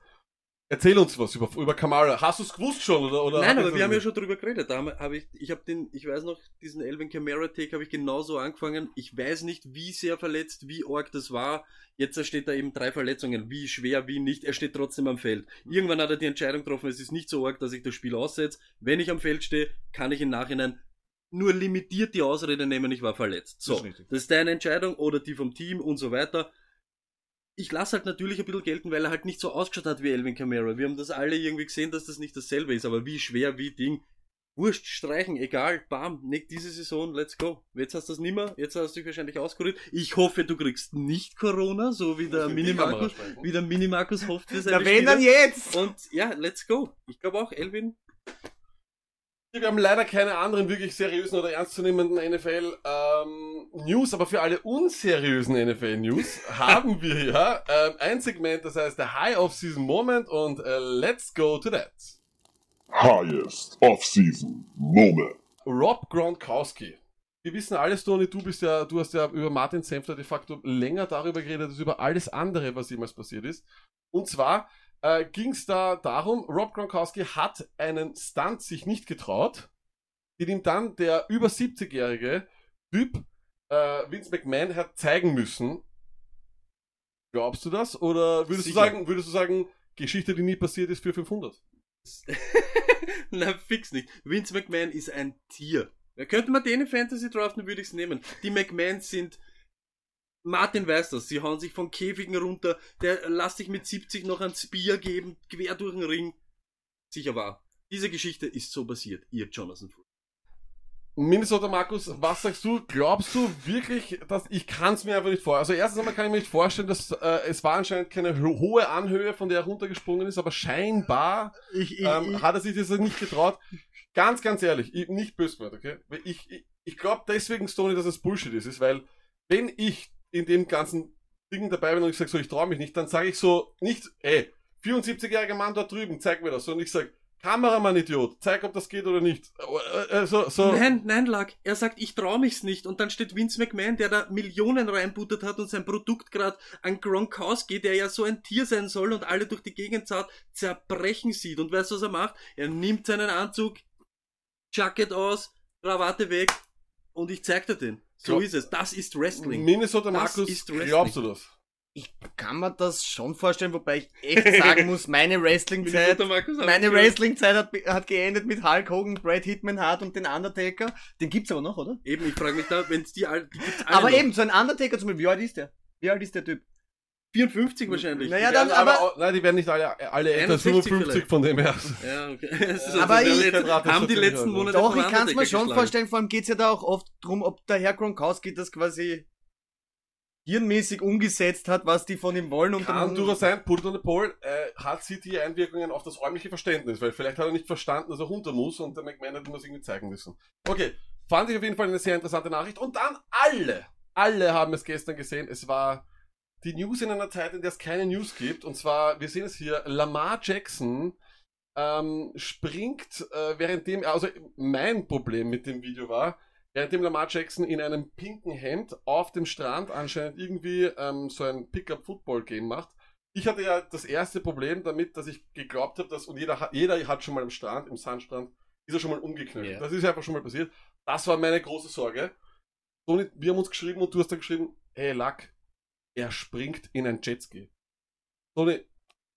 Erzähl uns was über, über Kamara. Hast du es gewusst schon? Oder, oder Nein, aber wir haben ja schon drüber geredet. Da habe hab ich, ich habe den, ich weiß noch, diesen Elvin Kamara Take habe ich genauso angefangen. Ich weiß nicht, wie sehr verletzt, wie arg das war. Jetzt steht da eben drei Verletzungen. Wie schwer, wie nicht. Er steht trotzdem am Feld. Irgendwann hat er die Entscheidung getroffen, es ist nicht so arg, dass ich das Spiel aussetze. Wenn ich am Feld stehe, kann ich im Nachhinein nur limitiert die Ausrede nehmen, ich war verletzt. So, Das ist das ist deine Entscheidung oder die vom Team und so weiter. Ich lasse halt natürlich ein bisschen gelten, weil er halt nicht so ausgeschaut hat wie Elvin Kamara. Wir haben das alle irgendwie gesehen, dass das nicht dasselbe ist, aber wie schwer, wie Ding. Wurscht, streichen, egal, bam, nicht diese Saison, let's go. Jetzt hast du das nimmer, jetzt hast du dich wahrscheinlich auskuriert. Ich hoffe, du kriegst nicht Corona, so wie der Minimarkus, wie der Minimarkus hofft für seine Na, wenn dann Spieler. jetzt! Und ja, let's go. Ich glaube auch, Elvin, Wir haben leider keine anderen wirklich seriösen oder ernstzunehmenden NFL ähm, News, aber für alle unseriösen NFL News *laughs* haben wir ja ähm, ein Segment, das heißt der High Off-Season Moment und äh, let's go to that. highest off-season moment. Rob Gronkowski. Wir wissen alles, Tony, du bist ja, du hast ja über Martin Senfter de facto länger darüber geredet als über alles andere, was jemals passiert ist. Und zwar äh, ging es da darum, Rob Gronkowski hat einen Stunt sich nicht getraut, den ihm dann der über 70-jährige Typ äh, Vince McMahon hat zeigen müssen. Glaubst du das? Oder würdest du sagen, würdest du sagen, Geschichte, die nie passiert ist für 500? *laughs* Na, fix nicht. Vince McMahon ist ein Tier. Könnte man den in Fantasy draften, würde ich es nehmen. Die McMahons sind. Martin weiß das, sie hauen sich von Käfigen runter, der lässt sich mit 70 noch ein Spear geben, quer durch den Ring. Sicher wahr. Diese Geschichte ist so passiert, ihr Jonathan Fuller. Minnesota Markus, was sagst du? Glaubst du wirklich, dass ich kann es mir einfach nicht vorstellen? Also erstens einmal kann ich mir nicht vorstellen, dass äh, es war anscheinend keine ho- hohe Anhöhe, von der er runtergesprungen ist, aber scheinbar Ich, ich, ähm, ich, hat er sich das nicht getraut. Ganz, ganz ehrlich, ich, nicht böse okay? Ich, ich, ich glaube deswegen, Stoney, dass es Bullshit ist, ist, weil wenn ich in dem ganzen Ding dabei bin und ich sage so, ich traue mich nicht, dann sage ich so nicht, ey, 74-jähriger Mann dort drüben, zeig mir das, sondern ich sage, Kameramann Idiot, zeig, ob das geht oder nicht. Äh, äh, so, so. Nein, nein, Lack. Er sagt, ich trau mich's nicht. Und dann steht Vince McMahon, der da Millionen reinbuttert hat und sein Produkt gerade an Gronkowski, der ja so ein Tier sein soll und alle durch die Gegend zart, zerbrechen sieht. Und weißt du, was er macht? Er nimmt seinen Anzug, Jacket aus, Krawatte weg und ich zeig dir den. So Glaub- ist es. Das ist Wrestling. Minnesota Das Markus, ist Wrestling. glaubst du das? ich kann mir das schon vorstellen, wobei ich echt *laughs* sagen muss, meine Wrestling-Zeit Meine. Wrestling-Zeit hat, hat geendet mit Hulk Hogan, Brad Hitman Hart und den Undertaker. Den gibt's aber noch, oder? Eben, ich frage mich da, wenn's die, all- die gibt's alle Aber noch. eben, so ein Undertaker zum Beispiel, wie alt ist der? Wie alt ist der Typ? 54 wahrscheinlich. Naja, Die dann, werden aber, auch- nein, die werden nicht alle, alle älter als 61 55 vielleicht. von dem her. Ja, okay. *laughs* Es ist Aber also, ich- haben die letzten Monate doch, ich kann's mir Undertaker schon geschlagen. vorstellen, vor allem geht's ja da auch oft drum, ob der Herr Gronkowski das quasi hirnmäßig umgesetzt hat, was die von ihm wollen und Kann dann, durchaus sein, Put on the Pole äh, hat CT-Einwirkungen auf das räumliche Verständnis, weil vielleicht hat er nicht verstanden, dass er runter muss und der McMahon hat ihm das irgendwie zeigen müssen. Okay, fand ich auf jeden Fall eine sehr interessante Nachricht. Und dann alle, alle haben es gestern gesehen. Es war die News in einer Zeit, in der es keine News gibt. Und zwar, wir sehen es hier, Lamar Jackson ähm, springt, äh, währenddem, also mein Problem mit dem Video war, währenddem Lamar Jackson in einem pinken Hemd auf dem Strand anscheinend irgendwie ähm, so ein Pickup-Football-Game macht. Ich hatte ja das erste Problem damit, dass ich geglaubt habe, dass, und jeder, hat- jeder hat schon mal am Strand, im Sandstrand, ist er schon mal umgeknallt. Ja. Das ist einfach schon mal passiert. Das war meine große Sorge. Wir haben uns geschrieben und du hast dann geschrieben, hey Lack, er springt in ein Jetski. Toni,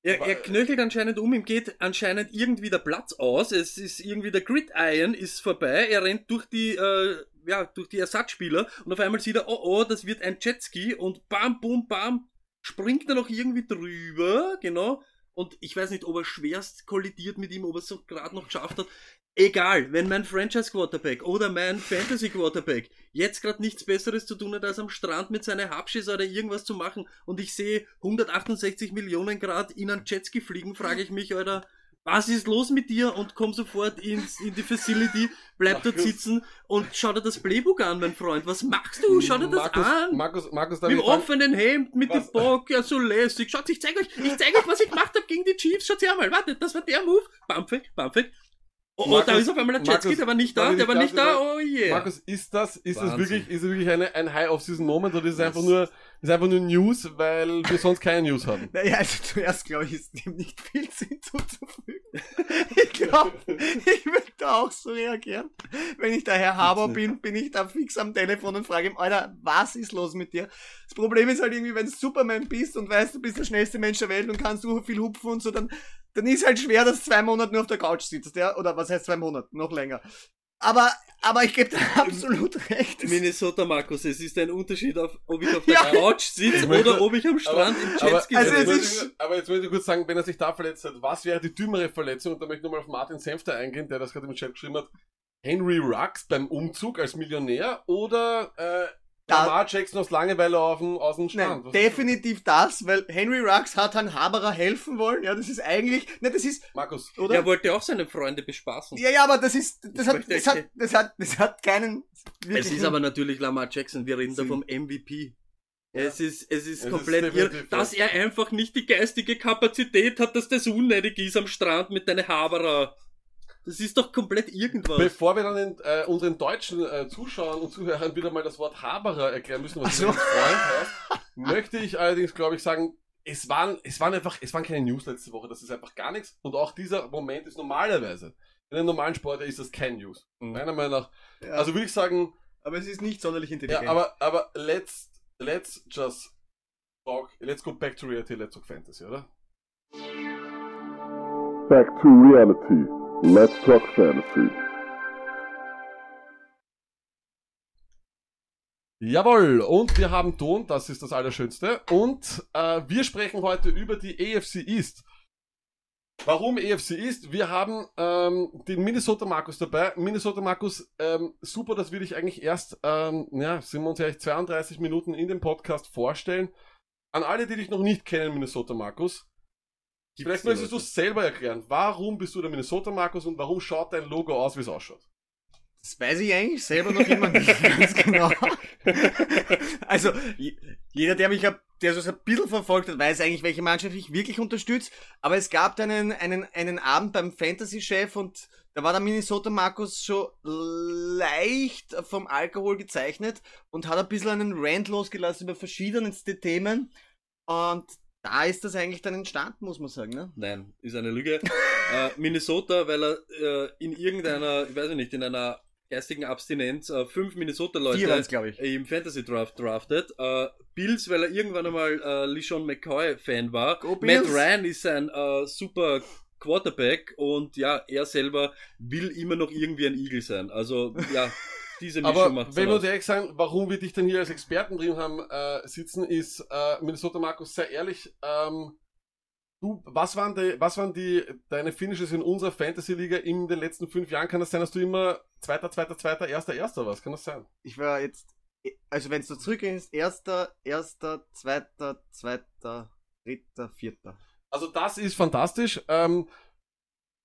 Er, er knöchelt anscheinend um, ihm geht anscheinend irgendwie der Platz aus, es ist irgendwie der Gridiron ist vorbei, er rennt durch die, äh, ja, durch die Ersatzspieler und auf einmal sieht er, oh oh, das wird ein Jetski und bam, bum, bam, springt er noch irgendwie drüber, genau, und ich weiß nicht, ob er schwerst kollidiert mit ihm, ob er es so gerade noch geschafft hat. Egal, wenn mein Franchise Quarterback oder mein Fantasy Quarterback jetzt gerade nichts Besseres zu tun hat, als am Strand mit seiner Hapschis oder irgendwas zu machen und ich sehe 168 Millionen Grad in einen Jetski fliegen, frage ich mich, Alter, was ist los mit dir? Und komm sofort ins, in die Facility, bleib dort Markus. sitzen und schau dir das Playbook an, mein Freund. Was machst du? Schau dir das Markus, an. Markus, Markus, Mit dem offenen Hemd, mit dem Was? Bock, ja so lässig. Schaut, ich zeig euch, ich zeig euch, was ich gemacht habe gegen die Chiefs. Schaut her mal, wartet, das war der Move. Bumpfig, bumpfig. Oh, oh, da Markus, ist auf einmal ein Jetski, Markus, der war nicht da, der war nicht da, kurz oh yeah. Markus, ist das, ist das Wahnsinn. wirklich, ist das wirklich eine, ein High-Off-Season-Moment oder ist es Das- einfach nur, ist einfach nur News, weil wir sonst keine News haben? *laughs* Naja, also zuerst glaube ich, ist dem nicht viel hinzuzufügen. *laughs* Ich glaube, ich würde da auch so reagieren. Wenn ich der Herr Haber bin, bin ich da fix am Telefon und frage ihm, Alter, was ist los mit dir? Das Problem ist halt irgendwie, wenn du Superman bist und weißt, du bist der schnellste Mensch der Welt und kannst so viel hupfen und so, dann, dann ist halt schwer, dass du zwei Monate nur auf der Couch sitzt, ja? Oder was heißt zwei Monate? Noch länger. Aber, aber ich gebe dir *laughs* absolut recht. Es- Minnesota Markus, es ist ein Unterschied, auf, ob ich auf *laughs* der Ja. Couch sitze oder ob ich am Strand im Aber, Jetski Also möchte ich, aber jetzt möchte ich kurz sagen, wenn er sich da verletzt hat, was wäre die dümmere Verletzung? Und da möchte ich nochmal auf Martin Senfter eingehen, der das gerade im Chat geschrieben hat. Henry Rux beim Umzug als Millionär oder äh, Lamar Jackson aus Langeweile auf dem, aus dem Nein, Strand? Was- definitiv das, weil Henry Rux hat Herrn Haberer helfen wollen. Ja, das ist eigentlich, ne, das ist, Markus, oder? Er wollte auch seine Freunde bespaßen. Ja, ja, aber das ist, das hat, das hat, das hat, das hat keinen. Es ist aber natürlich Lamar Jackson, wir reden da Sie- vom MVP. Es ist, es ist Es ist komplett irre, definitiv, dass ja. er einfach nicht die geistige Kapazität hat, dass das unnötig ist am Strand mit deiner Haberer. Das ist doch komplett irgendwas. Bevor wir dann den, äh, unseren deutschen äh, Zuschauern und Zuhörern wieder mal das Wort Haberer erklären müssen, was du so. als Freund hast, möchte ich allerdings, glaube ich, sagen, es waren, es waren einfach, es waren keine News letzte Woche, das ist einfach gar nichts. Und auch dieser Moment ist normalerweise, in einem normalen Sport ist das kein News. Mhm. Meiner Meinung nach. Ja, Also würde ich sagen, aber es ist nicht sonderlich ja, intelligent. aber, aber let's, let's just talk, let's go back to reality, let's talk fantasy, oder? Back to reality. Let's talk fantasy. Jawohl, und wir haben Ton, das ist das Allerschönste. Und äh, wir sprechen heute über die AFC East. Warum AFC East? Wir haben ähm, den Minnesota Markus dabei. Minnesota Markus, ähm, super, das will ich eigentlich erst, ähm, ja, sind wir uns ehrlich, 32 Minuten in dem Podcast vorstellen. An alle, die dich noch nicht kennen, Minnesota Markus, vielleicht möchtest du es selber erklären. Warum bist du der Minnesota Markus und warum schaut dein Logo aus, wie es ausschaut? Das weiß ich eigentlich selber noch immer nicht *laughs* ganz genau. *laughs* also, je- jeder, der mich, hab- der so ein bisschen verfolgt hat, weiß eigentlich, welche Mannschaft ich wirklich unterstütze. Aber es gab einen, einen, einen Abend beim Fantasy-Chef und da war der Minnesota Markus schon leicht vom Alkohol gezeichnet und hat ein bisschen einen Rant losgelassen über verschiedenste Themen. Und da ist das eigentlich dann entstanden, muss man sagen. Ne? Nein, ist eine Lüge. *laughs* äh, Minnesota, weil er äh, in irgendeiner, ich weiß nicht, in einer geistigen Abstinenz äh, fünf Minnesota-Leute ich. im Fantasy Draft draftet. Äh, Bills, weil er irgendwann einmal äh, LeSean McCoy-Fan war. Go Matt! Ryan ist ein äh, super Quarterback und ja, er selber will immer noch irgendwie ein Eagle sein. Also ja, *laughs* diese Mischung Aber macht's wenn wir uns ehrlich sagen, warum wir dich denn hier als Experten drin haben äh, sitzen, ist äh, Minnesota Markus sehr ehrlich. Ähm, du, was waren die, was waren die deine Finishes in unserer Fantasy Liga in den letzten fünf Jahren? Kann das sein, dass du immer zweiter, zweiter, zweiter, erster, erster warst? Kann das sein? Ich war jetzt, also wenn du zurückgehst, erster, erster, zweiter, zweiter, dritter, vierter. Also das ist fantastisch. Ähm,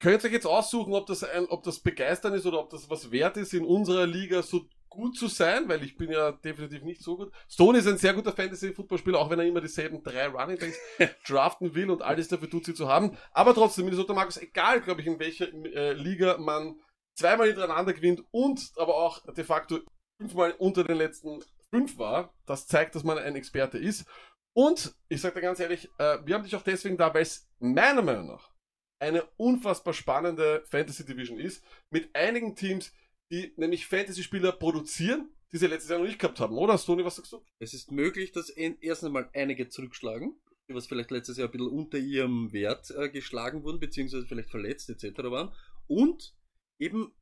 könnt ihr euch jetzt aussuchen, ob das ein, ob das begeistern ist oder ob das was wert ist, in unserer Liga so gut zu sein, weil ich bin ja definitiv nicht so gut. Stone ist ein sehr guter Fantasy-Footballspieler, auch wenn er immer dieselben drei Running Backs *laughs* draften will und alles dafür tut, sie zu haben. Aber trotzdem, Minnesota Markus, egal, glaube ich, in welcher äh, Liga man zweimal hintereinander gewinnt und aber auch de facto fünfmal unter den letzten fünf war, das zeigt, dass man ein Experte ist. Und ich sage dir ganz ehrlich, äh, wir haben dich auch deswegen da, weil es meiner Meinung nach eine unfassbar spannende Fantasy Division ist, mit einigen Teams, die nämlich Fantasy-Spieler produzieren, die sie letztes Jahr noch nicht gehabt haben, oder? Stoney, was sagst du? Es ist möglich, dass erst einmal einige zurückschlagen, die was vielleicht letztes Jahr ein bisschen unter ihrem Wert äh, geschlagen wurden, beziehungsweise vielleicht verletzt etc. waren. Und eben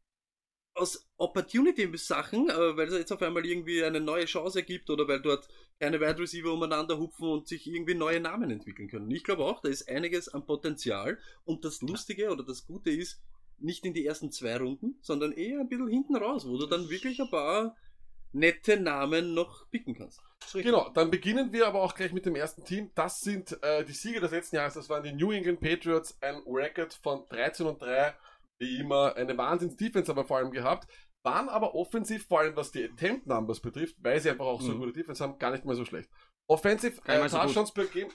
aus Opportunity-Sachen, äh, weil es jetzt auf einmal irgendwie eine neue Chance ergibt oder weil dort keine Wide Receiver umeinander hupfen und sich irgendwie neue Namen entwickeln können. Ich glaube auch, da ist einiges an Potenzial und das Lustige oder das Gute ist, nicht in die ersten zwei Runden, sondern eher ein bisschen hinten raus, wo du dann wirklich ein paar nette Namen noch picken kannst. Genau, dann beginnen wir aber auch gleich mit dem ersten Team. Das sind äh, die Sieger des letzten Jahres. Das waren die New England Patriots, ein Record von 13 und 3, wie immer eine Wahnsinns-Defense aber vor allem gehabt. Waren aber offensiv, vor allem was die Attempt-Numbers betrifft, weil sie einfach auch so Mhm. gute Defense haben, gar nicht mal so schlecht. Offensive äh, mal so. Touchdowns per Game.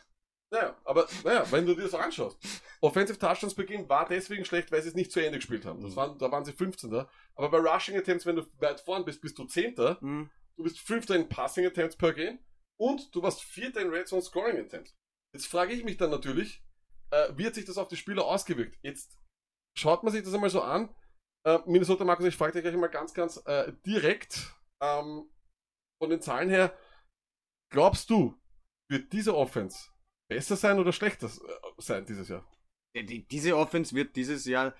Naja, aber naja, wenn du dir das anschaust. Offensive Touchdowns per Game war deswegen schlecht, weil sie es nicht zu Ende gespielt haben. Das Mhm. waren, da waren sie 15. Aber bei Rushing Attempts, wenn du weit vorn bist, bist du 10. Hm. Du bist Fünfter in Passing Attempts per Game und du warst Vierter in Red Zone Scoring Attempts. Jetzt frage ich mich dann natürlich, äh, wie hat sich das auf die Spieler ausgewirkt? Jetzt schaut man sich das einmal so an. Äh, Minnesota Markus, ich frage dich gleich mal ganz, ganz äh, direkt ähm, von den Zahlen her. Glaubst du, wird diese Offense besser sein oder schlechter äh, sein dieses Jahr? Die- Diese Offense wird dieses Jahr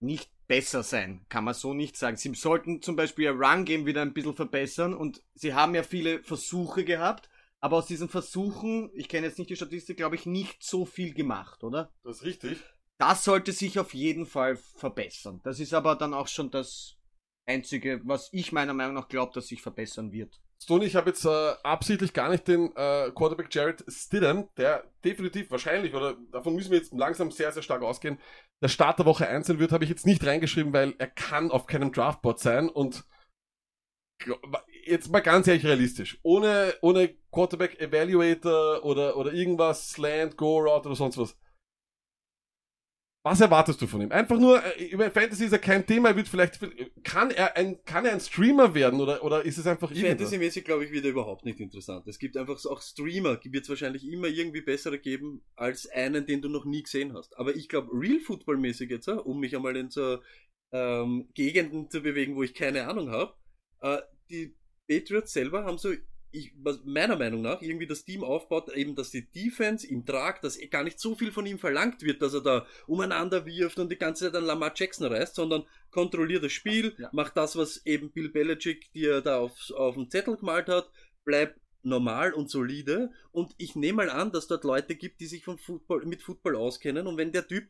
nicht besser sein, kann man so nicht sagen. Sie sollten zum Beispiel ihr Run-Game wieder ein bisschen verbessern und sie haben ja viele Versuche gehabt, aber aus diesen Versuchen, ich kenne jetzt nicht die Statistik, glaube ich, nicht so viel gemacht, oder? Das ist richtig. Das sollte sich auf jeden Fall verbessern. Das ist aber dann auch schon das Einzige, was ich meiner Meinung nach glaube, dass sich verbessern wird. Stoney, ich habe jetzt äh, absichtlich gar nicht den äh, Quarterback Jared Stidham, der definitiv wahrscheinlich, oder davon müssen wir jetzt langsam sehr, sehr stark ausgehen, der Start der Woche 1 sein wird, habe ich jetzt nicht reingeschrieben, weil er kann auf keinem Draftboard sein und jetzt mal ganz ehrlich realistisch, ohne, ohne Quarterback Evaluator oder, oder irgendwas, Slant, Go Route oder sonst was. Was erwartest du von ihm? Einfach nur, äh, über Fantasy ist er kein Thema, er wird vielleicht, kann er ein, kann er ein Streamer werden oder, oder ist es einfach? Fantasy-mäßig glaube ich wieder überhaupt nicht interessant. Es gibt einfach auch Streamer, wird es wahrscheinlich immer irgendwie bessere geben als einen, den du noch nie gesehen hast. Aber ich glaube, Real Football-mäßig jetzt, äh, um mich einmal in so ähm, Gegenden zu bewegen, wo ich keine Ahnung habe, äh, die Patriots selber haben so ich, meiner Meinung nach irgendwie das Team aufbaut, eben, dass die Defense ihm tragt, dass gar nicht so viel von ihm verlangt wird, dass er da umeinander wirft und die ganze Zeit an Lamar Jackson reißt, sondern kontrolliert das Spiel, Ja. macht das, was eben Bill Belichick dir da auf, auf dem Zettel gemalt hat, bleibt normal und solide und ich nehme mal an, dass dort Leute gibt, die sich von Football, mit Football auskennen und wenn der Typ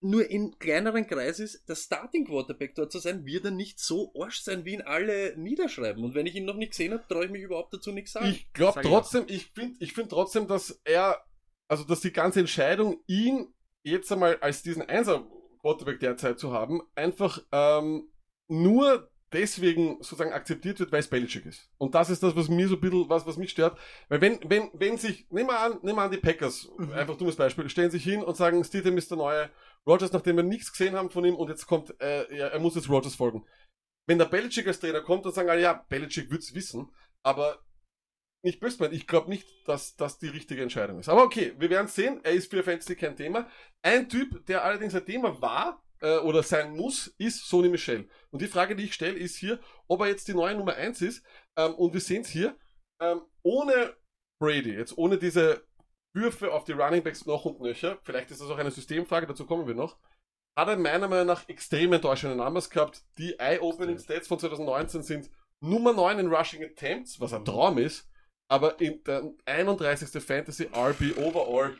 nur in kleineren Kreis ist, der Starting Quarterback dort zu sein, wird er nicht so arsch sein, wie ihn alle niederschreiben. Und wenn ich ihn noch nicht gesehen habe, traue ich mich überhaupt dazu nichts sagen. Ich glaube ich trotzdem, ich finde ich find trotzdem, dass er, also dass die ganze Entscheidung, ihn jetzt einmal als diesen Einser-Quarterback derzeit zu haben, einfach ähm, nur deswegen sozusagen akzeptiert wird, weil es Belichick ist. Und das ist das, was mir so ein bisschen, was, was mich stört. Weil wenn, wenn, wenn sich, nehmen wir an, nehmen wir an die Packers, Mhm. einfach dummes Beispiel, stellen sich hin und sagen, Stidham ist der neue Rogers, nachdem wir nichts gesehen haben von ihm und jetzt kommt, äh, ja, er muss jetzt Rogers folgen. Wenn der Belichick als Trainer kommt, dann sagen alle, ja, Belichick wird's wissen, aber nicht böse ich glaube nicht, dass das die richtige Entscheidung ist. Aber okay, wir werden sehen. Er ist für Fantasy kein Thema. Ein Typ, der allerdings ein Thema war äh, oder sein muss, ist Sony Michel. Und die Frage, die ich stelle, ist hier, ob er jetzt die neue Nummer 1 ist. Ähm, und wir sehen es hier, ähm, ohne Brady, jetzt ohne diese Würfe auf die Running Backs noch und nöcher, vielleicht ist das auch eine Systemfrage, dazu kommen wir noch, hat er meiner Meinung nach extrem enttäuschende Numbers gehabt. Die Eye-Opening Stats von 2019 sind Nummer 9 in Rushing Attempts, was ein Traum ist, aber in der 31. Fantasy RB overall.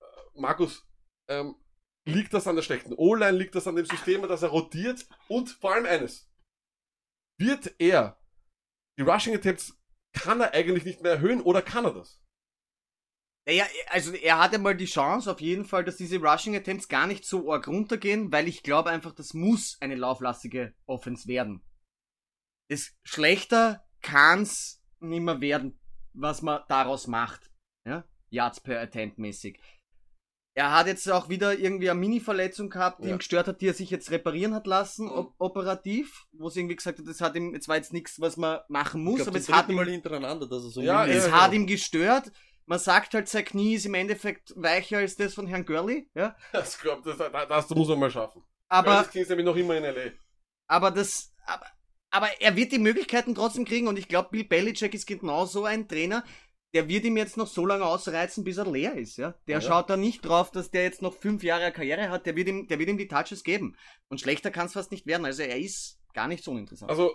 Äh, Markus, ähm, liegt das an der schlechten O-Line, liegt das an dem System, dass er rotiert und vor allem eines. Wird er die Rushing Attempts, kann er eigentlich nicht mehr erhöhen oder kann er das? Naja, also er hatte mal die Chance auf jeden Fall, dass diese Rushing Attempts gar nicht so arg runtergehen, weil ich glaube einfach, das muss eine lauflastige Offense werden. Das schlechter kann's nimmer werden, was man daraus macht. Ja? Yards per Attempt mäßig. Er hat jetzt auch wieder irgendwie eine Mini-Verletzung gehabt, die Ja. ihn gestört hat, die er sich jetzt reparieren hat lassen, op operativ, wo sie irgendwie gesagt hat, das hat ihm, jetzt war jetzt nichts, was man machen muss, glaub, aber es hat ihm Mal hintereinander, dass er so Ja, es ja, hat ja. ihm gestört. Man sagt halt, sein Knie ist im Endeffekt weicher als das von Herrn Gurley, ja. Das, glaub, das, das, das muss man mal schaffen. Aber, das klingt nämlich noch immer in L.A. aber das, aber, aber er wird die Möglichkeiten trotzdem kriegen und ich glaube, Bill Belichick ist genau so ein Trainer, der wird ihm jetzt noch so lange ausreizen, bis er leer ist, ja. Der Ja. schaut da nicht drauf, dass der jetzt noch fünf Jahre Karriere hat, der wird ihm, der wird ihm die Touches geben. Und schlechter kann es fast nicht werden, also er ist gar nicht so uninteressant. Also,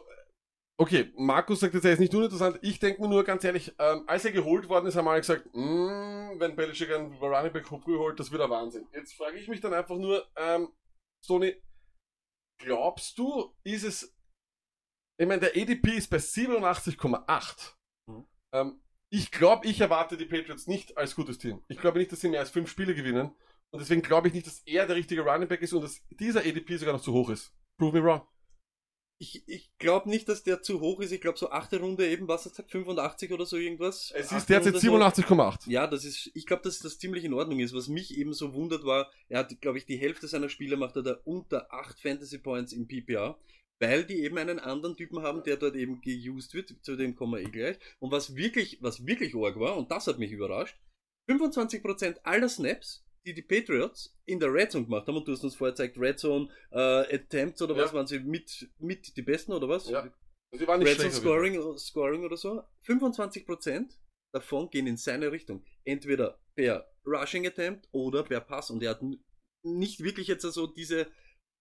okay, Markus sagt jetzt, er ist nicht uninteressant. Ich denke mir nur ganz ehrlich, ähm, als er geholt worden ist, haben alle gesagt, mm, wenn Belichick einen Running Back holt, das wird ein Wahnsinn. Jetzt frage ich mich dann einfach nur, ähm, Sony, glaubst du, ist es, ich meine, der ADP ist bei 87,8. Mhm. Ähm, ich glaube, ich erwarte die Patriots nicht als gutes Team. Ich glaube nicht, dass sie mehr als fünf Spiele gewinnen. Und deswegen glaube ich nicht, dass er der richtige Running Back ist und dass dieser ADP sogar noch zu hoch ist. Prove me wrong. Ich, ich glaube nicht, dass der zu hoch ist. Ich glaube, so achte Runde eben, was er sagt, 85 oder so irgendwas. Es ist derzeit Runde so. 87,8. Ja, das ist, ich glaube, dass das ziemlich in Ordnung ist. Was mich eben so wundert war, er hat, glaube ich, die Hälfte seiner Spiele macht er da unter 8 Fantasy Points im PPA, weil die eben einen anderen Typen haben, der dort eben geused wird, zu dem kommen wir eh gleich. Und was wirklich, was wirklich arg war, und das hat mich überrascht, 25% aller Snaps, die die Patriots in der Red Zone gemacht haben, und du hast uns vorher gezeigt, Red Zone, äh, Attempts oder Ja. was, waren sie mit, mit die besten oder was? Ja. Sie waren nicht Red Zone. Scoring, Scoring oder so, 25% davon gehen in seine Richtung. Entweder per Rushing Attempt oder per Pass. Und er hat nicht wirklich jetzt so diese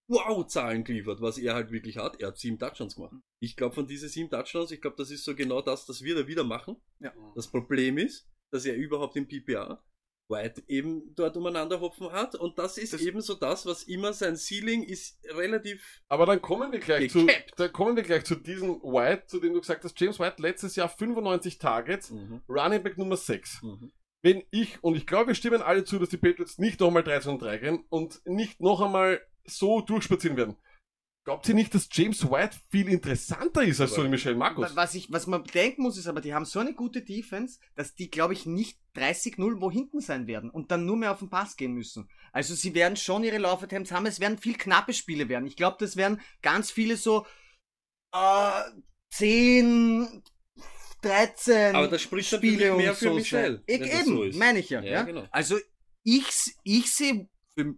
Wow-Zahlen geliefert, was er halt wirklich hat. Er hat sieben Touchdowns gemacht. Ich glaube, von diesen sieben Touchdowns, ich glaube, das ist so genau das, das wird er wieder machen. Ja. Das Problem ist, dass er überhaupt im PPA White eben dort umeinander hopfen hat. Und das ist Das- eben so das, was immer sein Ceiling ist relativ Aber dann kommen wir gleich zu, dann kommen wir gleich zu diesem White, zu dem du gesagt hast, James White letztes Jahr 95 Targets, mhm. Running Back Nummer 6. Mhm. Wenn ich, und ich glaube, wir stimmen alle zu, dass die Patriots nicht nochmal 13 und 3 gehen und nicht noch einmal so durchspazieren werden. Glaubt ihr nicht, dass James White viel interessanter ist als Aber- Sonny Michel Markus? Wa- Was, ich, was man bedenken muss, ist aber, die haben so eine gute Defense, dass die, glaube ich, nicht 30-0 wo hinten sein werden und dann nur mehr auf den Pass gehen müssen. Also sie werden schon ihre Laufattempts haben, es werden viel knappe Spiele werden. Ich glaube, das werden ganz viele so äh, 10, 13 Aber das spricht Spiele mehr für so Michel. Ich, eben, so meine ich ja. Ja, ja, genau. Also ich, ich sehe,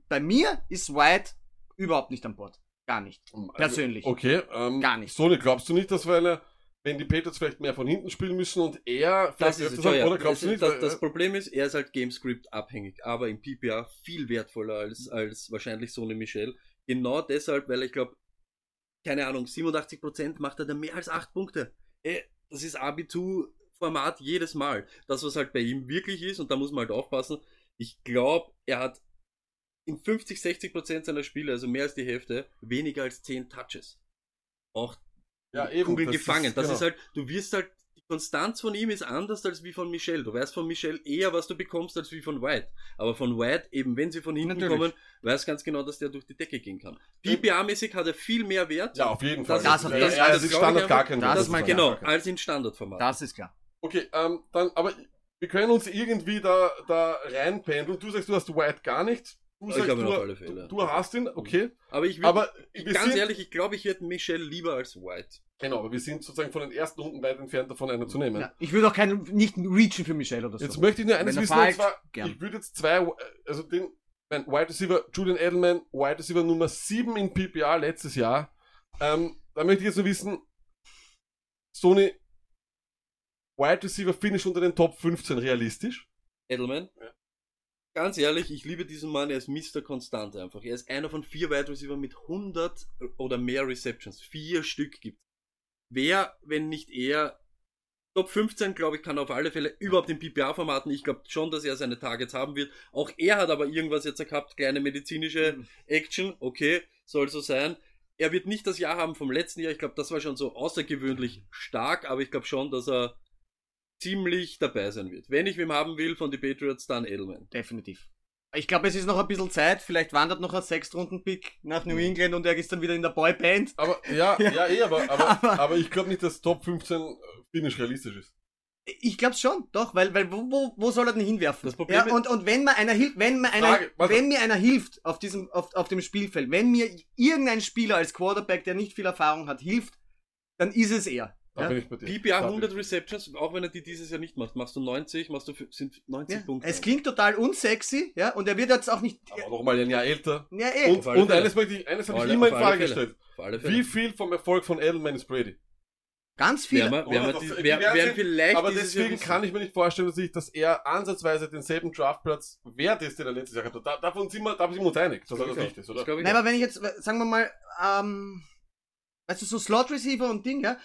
bei mir ist White überhaupt nicht an Bord. Gar nicht. Persönlich. Okay, ähm, Gar nicht. Sonny, glaubst du nicht, dass wir eine, wenn die Patriots vielleicht mehr von hinten spielen müssen und er Das vielleicht ist öfter es, ja, oder glaubst das, du nicht? das, weil, das äh, Problem ist, er ist halt Gamescript abhängig, aber im PPA viel wertvoller als, als wahrscheinlich Sony Michel. Genau deshalb, weil ich glaube, keine Ahnung, 87% macht er da mehr als 8 Punkte. Ey, das ist AB2-Format jedes Mal. Das, was halt bei ihm wirklich ist, und da muss man halt aufpassen, ich glaube, er hat in 50, 60% seiner Spiele, also mehr als die Hälfte, weniger als 10 Touches. Auch ja, eben, Kugeln das gefangen. Ist, das genau. ist halt, du wirst halt, die Konstanz von ihm ist anders als wie von Michel. Du weißt von Michel eher, was du bekommst, als wie von White. Aber von White, eben wenn sie von hinten Natürlich. kommen, weißt ganz genau, dass der durch die Decke gehen kann. PPA-mäßig hat er viel mehr Wert. Ja, auf jeden Fall. Das das- ja, das das ich Standard gar kein das Wert, ist muss genau, sagen. als in Standardformat. Das ist klar. Okay, ähm, dann, aber wir können uns irgendwie da, da reinpendeln. Du sagst, du hast White gar nicht. Du Ich sagst, habe ihn du, auf alle Fälle. du, du hast ihn, okay. Aber ich will, Aber wir ganz sind, ehrlich, ich glaube, ich hätte Michel lieber als White. genau, aber wir sind sozusagen von den ersten Runden weit entfernt davon, einer zu nehmen. Ja, ich würde auch keinen, nicht reachen für Michelle oder so. Jetzt möchte ich nur eines Wenn wissen, und zwar, gern. ich würde jetzt zwei, also den, mein Wide Receiver Julian Edelman, Wide Receiver Nummer 7 in PPR letztes Jahr. Ähm, da möchte ich jetzt nur wissen, Sony, Wide Receiver Finish unter den Top 15 realistisch? Edelman. Ganz ehrlich, ich liebe diesen Mann, er ist Mr. Konstant einfach. Er ist einer von vier Wide Receiver mit 100 oder mehr Receptions. Vier Stück gibt. Wer, wenn nicht er, Top 15, glaube ich, kann er auf alle Fälle überhaupt in PPA-Formaten. Ich glaube schon, dass er seine Targets haben wird. Auch er hat aber irgendwas jetzt gehabt, kleine medizinische Mhm. Action. Okay, soll so sein. Er wird nicht das Jahr haben vom letzten Jahr. Ich glaube, das war schon so außergewöhnlich stark, aber ich glaube schon, dass er ziemlich dabei sein wird. Wenn ich wem haben will von den Patriots, dann Edelman. Definitiv. Ich glaube, es ist noch ein bisschen Zeit. Vielleicht wandert noch ein Sechstrunden-Pick nach New England und er ist dann wieder in der Boyband. Aber, ja, Ja. *laughs* ja, eh, aber, aber, Aber- aber ich glaube nicht, dass Top 15 Finish realistisch ist. Ich glaube schon, doch, weil, weil wo, wo, wo soll er denn hinwerfen? Das Problem ja, und, und wenn mir einer hilft, wenn mir einer, Frage, wenn mir einer hilft auf diesem, auf, auf dem Spielfeld, wenn mir irgendein Spieler als Quarterback, der nicht viel Erfahrung hat, hilft, dann ist es er. Da Ja? bin ich bei dir. PPA Da bin 100 ich- Receptions, auch wenn er die dieses Jahr nicht macht. Machst du 90, machst du, sind 90 Ja? Punkte. Es klingt total unsexy, ja, und er wird jetzt auch nicht. Aber nochmal ein Jahr älter. Ja, eh. Und, und eines möchte ich, eines habe ich immer in Frage gestellt. Wie viel vom Erfolg von Edelman ist Brady? Ganz viel. Werden wir, Oder? die, Das- wer, die werden vielleicht Aber deswegen kann ich mir nicht vorstellen, dass, ich, dass er ansatzweise denselben Draftplatz wert ist, den er letztes Jahr hatte. Da, davon sind wir, da sind wir uns einig, dass er das nicht ist, oder? Das Nein, aber wenn ich jetzt, sagen wir mal, ähm, weißt du, so Slot Receiver und Ding, ja.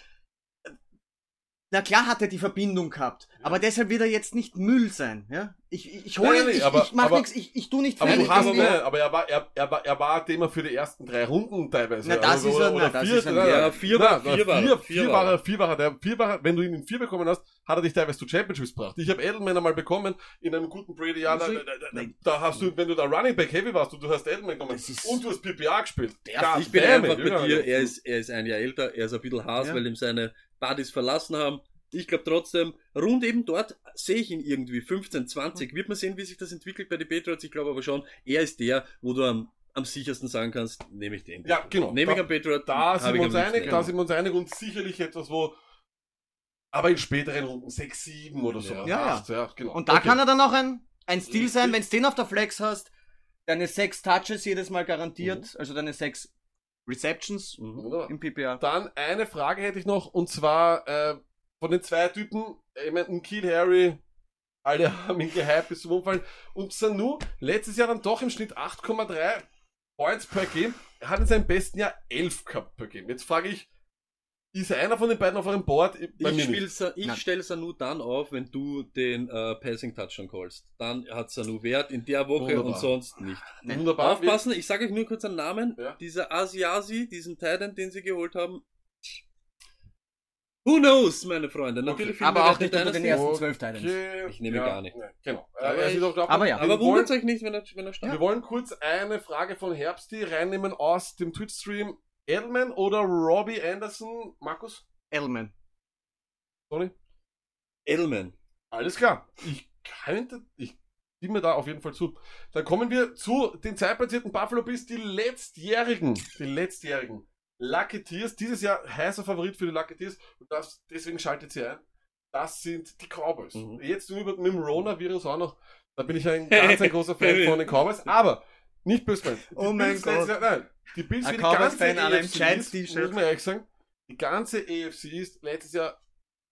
Na klar hat er die Verbindung gehabt, aber deshalb wird er jetzt nicht Müll sein, ja. Ich, ich, ich hole, nein, ich, aber- ich mach aber- nichts, ich, ich tu nicht Aber viel du hast, nein, aber er war, er, er war, er war Thema für die ersten drei Runden teilweise. Na, das Also, ist er- na, das vier, ist er- Ja, vier war- vier vier, war er, vier, vier war er, vier war er, der, vier war er, wenn du ihn in vier bekommen hast, hat er dich teilweise zu Championships gebracht. Ich habe Edelman einmal bekommen, in einem guten Brady-Jahr, da, Also, da, da, da, da hast du, wenn du da Running Back Heavy warst und du hast Edelman Das ist- und du hast PPA gespielt. Der- Ich bin einfach bei ja, dir, ja. er ist, er ist ein Jahr älter, er ist ein bisschen Haas, Ja. weil ihm seine Buddies verlassen haben. Ich glaube trotzdem, rund eben dort sehe ich ihn irgendwie, 15, 20. Wird man sehen, wie sich das entwickelt bei den Patriots. Ich glaube aber schon, er ist der, wo du am, am sichersten sagen kannst, nehme ich den. Ja, genau. Nehme ich am Patriot. Da sind wir uns einig, da sind wir uns einig und sicherlich etwas, wo, aber in späteren Runden 6, 7 oder so. Ja. Ja, ja. Acht, ja genau. Und da Okay. kann er dann auch ein, ein Stil sein, wenn du den auf der Flex hast, deine sechs Touches jedes Mal garantiert, also deine sechs Receptions Mhm. Wunderbar. im PPA. Dann eine Frage hätte ich noch, und zwar äh, von den zwei Typen, ich meine, ein Kiel Harry, alle *laughs* haben ihn gehypt bis zum Umfallen, und Sanu, letztes Jahr dann doch im Schnitt 8,3 Points per Game, er hat in seinem besten Jahr 11 gehabt per Game. Jetzt frage ich, ist einer von den beiden auf eurem Board? Bei Ich, mir nicht. Sa- ich stelle Sanu dann auf, wenn du den äh, Passing Touchdown callst. Dann hat Sanu Wert in der Woche Wunderbar. und sonst nicht. Wunderbar. Aufpassen, ich sage euch nur kurz einen Namen. Ja. Dieser Asiasi, diesen Titan, den sie geholt haben. Who knows, meine Freunde. Natürlich finden Aber auch nicht unter den ersten zwölf Titans. Okay, Ich nehme ja, gar nicht. ne, Genau. Aber er ich- aber ja. Aber wollen- wundert euch nicht, wenn er, wenn er startet. Wir wollen kurz eine Frage von Herbsti reinnehmen aus dem Twitch-Stream. Edelman oder Robbie Anderson? Markus? Edelman. Tony? Edelman. Alles klar. Ich könnte, ich stimme da auf jeden Fall zu. Dann kommen wir zu den zeitplatzierten Buffalo Bills, die letztjährigen, die letztjährigen Lucky Tears. Dieses Jahr heißer Favorit für die Lucky Tears und das, deswegen schaltet sie ein. Das sind die Cowboys. Mhm. Jetzt über, mit dem Rona-Virus auch noch. Da bin ich ein ganz ein großer Fan *laughs* von den Cowboys. Aber nicht böse gemeint. Oh mein Bills Gott. Jahr- nein, die Bills wie die ganze AFC Giants ist, muss man ehrlich sagen, die ganze AFC ist letztes Jahr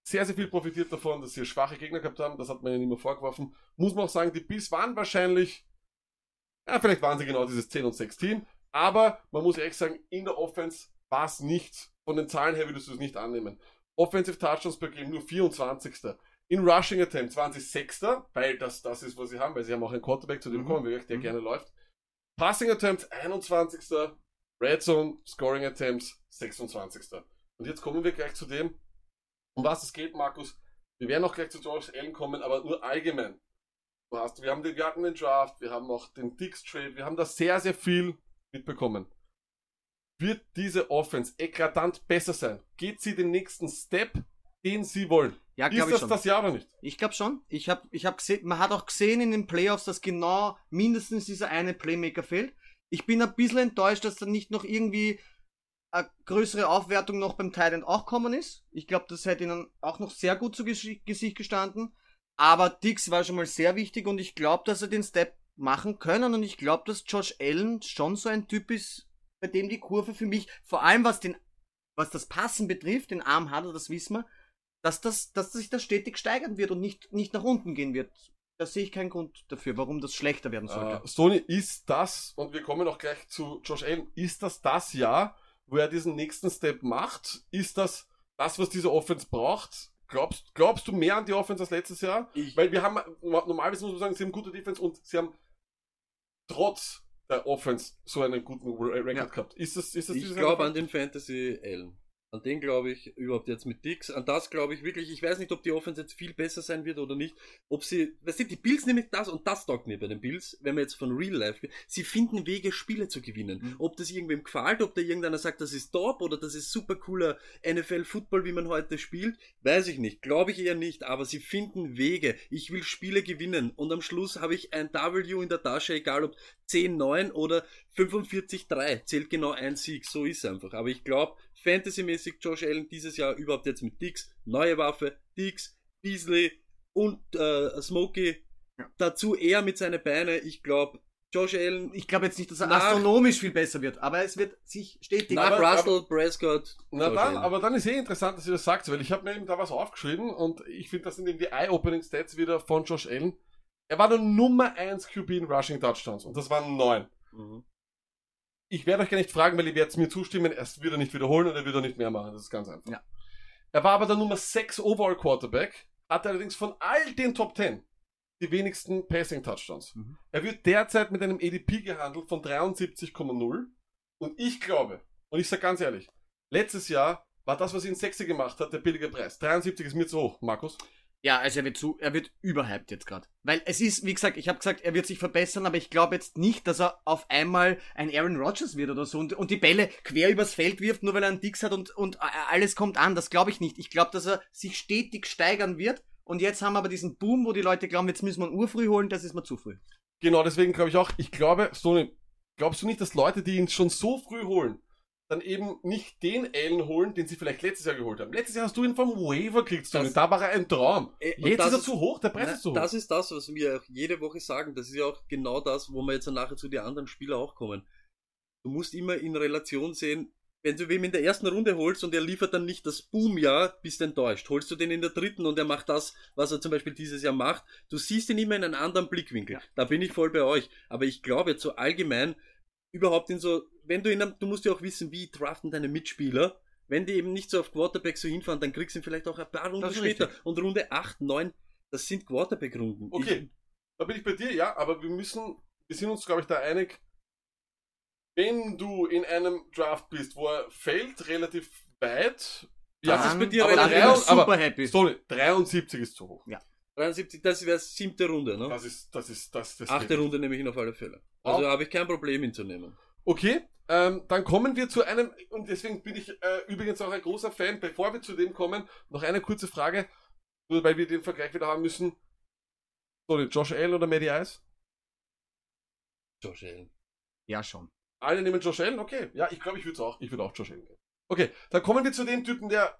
sehr, sehr viel profitiert davon, dass sie schwache Gegner gehabt haben. Das hat man ja nicht mehr vorgeworfen. Muss man auch sagen, die Bills waren wahrscheinlich, ja, vielleicht waren sie genau dieses 10 und 6 Team. Aber man muss ehrlich sagen, in der Offense war es nicht, von den Zahlen her würdest du es nicht annehmen. Offensive Touchdowns per Game nur 24. In Rushing Attempts waren sie Sechster, weil das, das ist, was sie haben, weil sie haben auch einen Quarterback, zu dem Mhm. kommen wir, der Mhm. gerne läuft. Passing Attempts 21. Red Zone Scoring Attempts 26. Und jetzt kommen wir gleich zu dem, um was es geht, Markus. Wir werden auch gleich zu George Allen kommen, aber nur allgemein. Du hast, wir haben den, wir hatten den Draft, wir haben auch den Dix Trade, wir haben da sehr, sehr viel mitbekommen. Wird diese Offense eklatant besser sein? Geht sie den nächsten Step, den sie wollen? Ja, ist das schon. das Jahr oder nicht? Ich glaube schon. Ich habe ich hab gesehen, man hat auch gesehen in den Playoffs, dass genau mindestens dieser eine Playmaker fehlt. Ich bin ein bisschen enttäuscht, dass da nicht noch irgendwie eine größere Aufwertung noch beim Titan auch kommen ist. Ich glaube, das hätte ihnen auch noch sehr gut zu Gesicht gestanden. Aber Dix war schon mal sehr wichtig und ich glaube, dass er den Step machen können und ich glaube, dass Josh Allen schon so ein Typ ist, bei dem die Kurve für mich, vor allem was den, was das Passen betrifft, den Arm hat er, das wissen wir, dass das, dass sich das stetig steigern wird und nicht, nicht nach unten gehen wird. Da sehe ich keinen Grund dafür, warum das schlechter werden sollte. Äh, Stoney, ist das, und wir kommen auch gleich zu Josh Allen, ist das das Jahr, wo er diesen nächsten Step macht? Ist das das, was diese Offense braucht? Glaubst, glaubst du mehr an die Offense als letztes Jahr? Ich, Weil wir haben, normalerweise muss man sagen, sie haben gute Defense und sie haben trotz der Offense so einen guten Record Ja. gehabt. Ist das, ist das ich glaube an den Fantasy Allen. An den glaube ich überhaupt jetzt mit Dix. An das glaube ich wirklich. Ich weiß nicht, ob die Offense jetzt viel besser sein wird oder nicht. Ob sie, weißt du, die Bills nämlich das und das taugt mir bei den Bills, wenn wir jetzt von Real Life gehen. Sie finden Wege, Spiele zu gewinnen. Mhm. Ob das irgendwem gefällt, ob da irgendeiner sagt, das ist top oder das ist super cooler NFL-Football, wie man heute spielt, weiß ich nicht. Glaube ich eher nicht. Aber sie finden Wege. Ich will Spiele gewinnen und am Schluss habe ich ein W in der Tasche, egal ob 10-9 oder 45-3. Zählt genau ein Sieg. So ist es einfach. Aber ich glaube, Fantasy-mäßig Josh Allen dieses Jahr überhaupt jetzt mit Dix, neue Waffe, Dix, Beasley und äh, Smokey. Ja. Dazu eher mit seinen Beinen. Ich glaube, Josh Allen, Ich glaube jetzt nicht, dass er Nach- astronomisch viel besser wird, aber es wird sich stetig. nach aber- Russell, Prescott. Na Josh dann, Allen. aber dann ist eh interessant, dass ihr das sagt, weil ich habe mir eben da was aufgeschrieben und ich finde, das sind eben die Eye-Opening-Stats wieder von Josh Allen. Er war der Nummer 1 QB in Rushing Touchdowns und das waren 9. Mhm. Ich werde euch gar nicht fragen, weil ihr werdet mir zustimmen, er wird er nicht wiederholen und er wird er nicht mehr machen. Das ist ganz einfach. Ja. Er war aber der Nummer 6 Overall Quarterback, hatte allerdings von all den Top 10 die wenigsten Passing Touchdowns. Mhm. Er wird derzeit mit einem ADP gehandelt von 73,0 und ich glaube, und ich sage ganz ehrlich, letztes Jahr war das, was ihn sexy gemacht hat, der billige Preis. 73 ist mir zu hoch, Markus. Ja, also er wird zu, er wird überhyped jetzt gerade. Weil es ist, wie gesagt, ich habe gesagt, er wird sich verbessern, aber ich glaube jetzt nicht, dass er auf einmal ein Aaron Rodgers wird oder so und, und die Bälle quer übers Feld wirft, nur weil er einen Dix hat und, und äh, alles kommt an. Das glaube ich nicht. Ich glaube, dass er sich stetig steigern wird. Und jetzt haben wir aber diesen Boom, wo die Leute glauben, jetzt müssen wir ihn urfrüh holen, das ist mir zu früh. Genau, deswegen glaube ich auch, ich glaube, Stoney, glaubst du nicht, dass Leute, die ihn schon so früh holen, dann eben nicht den Allen holen, den sie vielleicht letztes Jahr geholt haben? Letztes Jahr hast du ihn vom Waiver gekriegt. Das- Da war er ein Traum. Äh, Jetzt ist er zu hoch, der Preis Na, ist zu hoch. Das ist das, was wir auch jede Woche sagen. Das ist ja auch genau das, wo wir jetzt nachher zu den anderen Spielern auch kommen. Du musst immer in Relation sehen, wenn du wem in der ersten Runde holst und er liefert dann nicht das Boom-Jahr, bist du enttäuscht. Holst du den in der dritten und er macht das, was er zum Beispiel dieses Jahr macht, du siehst ihn immer in einem anderen Blickwinkel. Ja. Da bin ich voll bei euch. Aber ich glaube jetzt so allgemein, überhaupt in so, wenn du in einem, du musst ja auch wissen, wie draften deine Mitspieler. Wenn die eben nicht so auf Quarterback so hinfahren, dann kriegst du ihn vielleicht auch ein paar Runden später. richtig. Und Runde 8, 9, das sind Quarterback-Runden. Okay, da bin ich bei dir, ja, aber wir müssen, wir sind uns, glaube ich, da einig, wenn du in einem Draft bist, wo er fällt, relativ weit, ja, Das ist bei dir aber, relativ- drei, ich super aber happy. Stoney, 73 ist zu hoch. 73, das wäre siebte Runde, ne? Das ist, das ist, das, das Achte Runde nehme ich ihn auf alle Fälle. Also Wow. habe ich kein Problem, ihn zu nehmen. Okay, ähm, dann kommen wir zu einem, und deswegen bin ich äh, übrigens auch ein großer Fan, bevor wir zu dem kommen, noch eine kurze Frage, nur weil wir den Vergleich wieder haben müssen. Sorry, Josh Allen oder Maddie Ice? Josh Allen. Ja, schon. Alle nehmen Josh Allen? Okay. Ja, ich glaube, ich würde auch. Ich würde auch Josh Allen nehmen. Okay, dann kommen wir zu dem Typen, der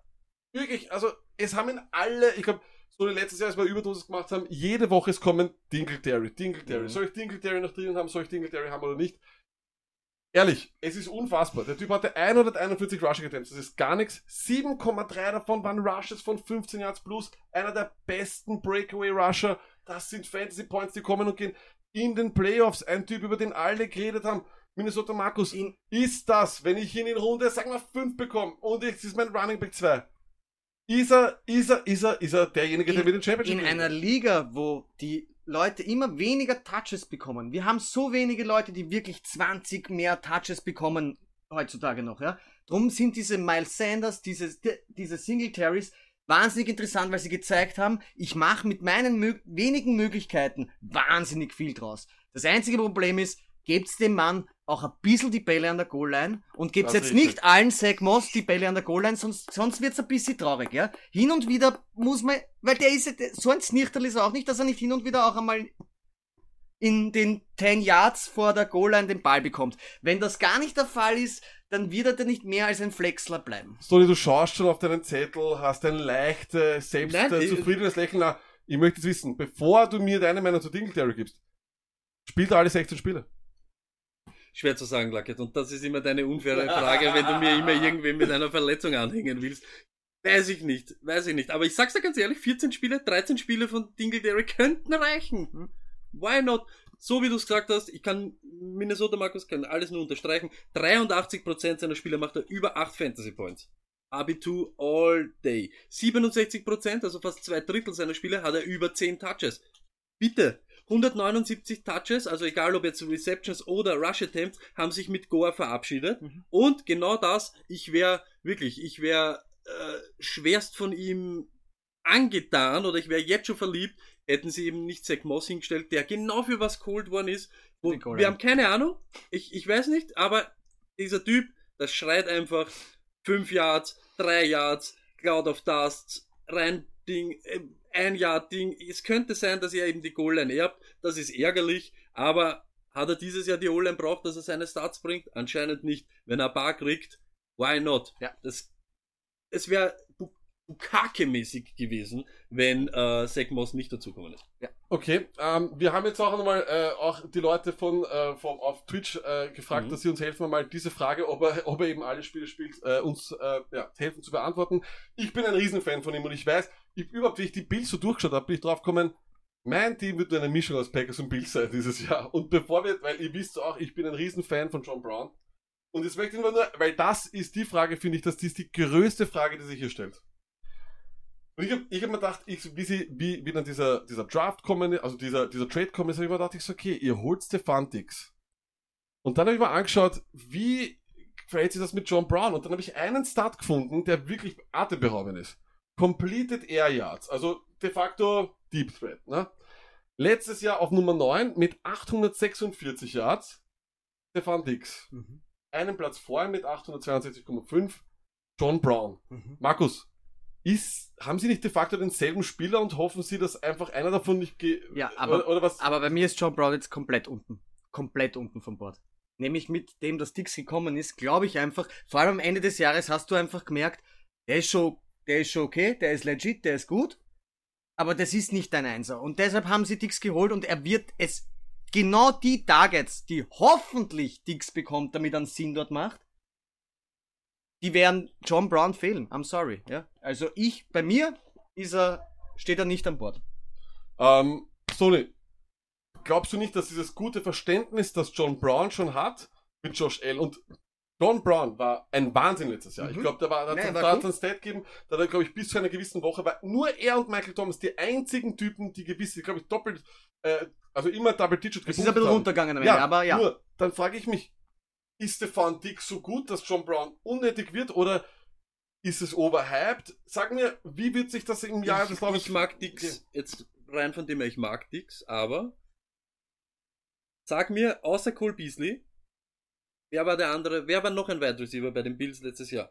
wirklich, also es haben ihn alle, ich glaube, so wie letztes Jahr, als wir Überdosis gemacht haben, jede Woche es kommen Dingletary, Dingletary. Mhm. Soll ich Dingletary noch drinnen haben? Soll ich Dingletary haben oder nicht? Ehrlich, es ist unfassbar. Der Typ hatte 141 Rushing Attempts. Das ist gar nichts. 7,3 davon waren Rushes von 15 Yards plus. Einer der besten Breakaway Rusher. Das sind Fantasy Points, die kommen und gehen. In den Playoffs. Ein Typ, über den alle geredet haben. Minnesota Markus. In- ist das, wenn ich ihn in Runde, sagen wir 5 bekomme und jetzt ist mein Running Back 2. Ist er, ist er, ist er, ist er derjenige, der In- mir den Championship In einer Liga, wo die Leute immer weniger Touches bekommen. Wir haben so wenige Leute, die wirklich 20 mehr Touches bekommen heutzutage noch, ja. Drum sind diese Miles Sanders, diese, die- diese Singletaries wahnsinnig interessant, weil sie gezeigt haben, ich mache mit meinen mö wenigen Möglichkeiten wahnsinnig viel draus. Das einzige Problem ist, gebt's dem Mann auch ein bisschen die Bälle an der Goal-Line und gebt's Das jetzt richtig. nicht allen Zach Moss die Bälle an der Goal-Line, sonst, sonst wird's ein bisschen traurig, ja. Hin und wieder muss man, weil der ist, ja- so ein Znirterl ist er auch nicht, dass er nicht hin und wieder auch einmal in den 10 Yards vor der Goal-Line den Ball bekommt. Wenn das gar nicht der Fall ist, dann wird er nicht mehr als ein Flexler bleiben. Soli, du schaust schon auf deinen Zettel, hast ein leichtes, selbst Nein, äh, ich- zufriedenes Lächeln. Ich möchte jetzt wissen, bevor du mir deine Meinung zu Dingletary gibst, spielt er alle 16 Spiele? Schwer zu sagen, Lackett. Und das ist immer deine unfaire Frage, wenn du mir immer irgendwen mit einer Verletzung anhängen willst. Weiß ich nicht, weiß ich nicht. Aber ich sag's dir ganz ehrlich, 14 Spiele, 13 Spiele von Dingletary könnten reichen. Why not? So wie du es gesagt hast, ich kann Minnesota Markus kann alles nur unterstreichen. 83% seiner Spiele macht er über 8 Fantasy Points. RB2 all day. 67%, also fast zwei Drittel seiner Spiele, hat er über 10 Touches. Bitte. 179 Touches, also egal ob jetzt Receptions oder Rush Attempts, haben sich mit Goa verabschiedet. Mhm. Und genau das, ich wäre wirklich, ich wäre äh, schwerst von ihm angetan oder ich wäre jetzt schon verliebt, hätten sie eben nicht Zach Moss hingestellt, der genau für was geholt worden ist. Wo, wir haben keine Ahnung, ich, ich weiß nicht, aber dieser Typ, das schreit einfach 5 Yards, 3 Yards, Cloud of Dust, rein Ding, äh, ein Yard Ding. Es könnte sein, dass er eben die Goal-Line erbt, das ist ärgerlich, aber hat er dieses Jahr die O-Line braucht, dass er seine Starts bringt? Anscheinend nicht. Wenn er ein paar kriegt, why not? Ja. Das, es wäre Bukake-mäßig gewesen, wenn äh, Zach Moss nicht dazukommen ist. Okay, ähm, wir haben jetzt auch nochmal äh, auch die Leute von, äh, vom, auf Twitch äh, gefragt, Mhm. dass sie uns helfen, mal diese Frage, ob er, ob er eben alle Spiele spielt, äh, uns äh, ja, helfen zu beantworten. Ich bin ein Riesenfan von ihm und ich weiß, ich, überhaupt, wie ich die Bills so durchgeschaut habe, bin ich drauf gekommen, mein Team wird eine Mischung aus Packers und Bills sein dieses Jahr. Und bevor wir, weil ihr wisst auch, ich bin ein Riesenfan von John Brown. Und jetzt möchte ich nur, weil das ist die Frage, finde ich, dass die ist die größte Frage, die sich hier stellt. Und ich habe ich hab mir gedacht, ich, wie, sie, wie, wie dann dieser, dieser Draft kommen, also dieser, dieser Trade kommen ist, habe ich mir gedacht, ich so, okay, ihr holt Stefan Dix. Und dann habe ich mir angeschaut, wie verhält sich das mit John Brown? Und dann habe ich einen Start gefunden, der wirklich atemberaubend ist. Completed Air Yards, also de facto Deep Threat. Ne? Letztes Jahr auf Nummer 9 mit 846 Yards, Stefan Dix. Einen Platz vorher mit 862,5, John Brown. Markus, ist, haben Sie nicht de facto denselben Spieler und hoffen Sie, dass einfach einer davon nicht ge Ja, aber- oder, oder was? Aber bei mir ist John Brown jetzt komplett unten. Komplett unten vom Board. Nämlich mit dem, dass Dix gekommen ist, glaube ich einfach, vor allem am Ende des Jahres hast du einfach gemerkt, der ist schon, der ist schon okay, der ist legit, der ist gut, aber das ist nicht dein Einser. Und deshalb haben sie Dix geholt und er wird es genau die Targets, die hoffentlich Dix bekommt, damit er einen Sinn dort macht, die werden John Brown fehlen. I'm sorry, ja. Also ich, bei mir ist er, steht er nicht an Bord. Ähm, Sony, glaubst du nicht, dass dieses gute Verständnis, das John Brown schon hat mit Josh L. und John Brown war ein Wahnsinn letztes Jahr. Ich Mhm. glaube, da war, da hat gut. hat's ein Stat gegeben, da hat er, glaube ich, bis zu einer gewissen Woche war nur er und Michael Thomas die einzigen Typen, die gewisse, glaube ich, doppelt, äh, also immer Double Digit Es ist ein bisschen haben. runtergegangen Ende, aber ja. Nur, dann frage ich mich, ist Stefan Dix so gut, dass John Brown unnötig wird oder ist es overhyped? Sag mir, wie wird sich das im Jahr ich, des ich mag Dix, jetzt rein von dem her, ich mag Dix, aber sag mir, außer Cole Beasley, wer war der andere, wer war noch ein Wide Receiver bei den Bills letztes Jahr?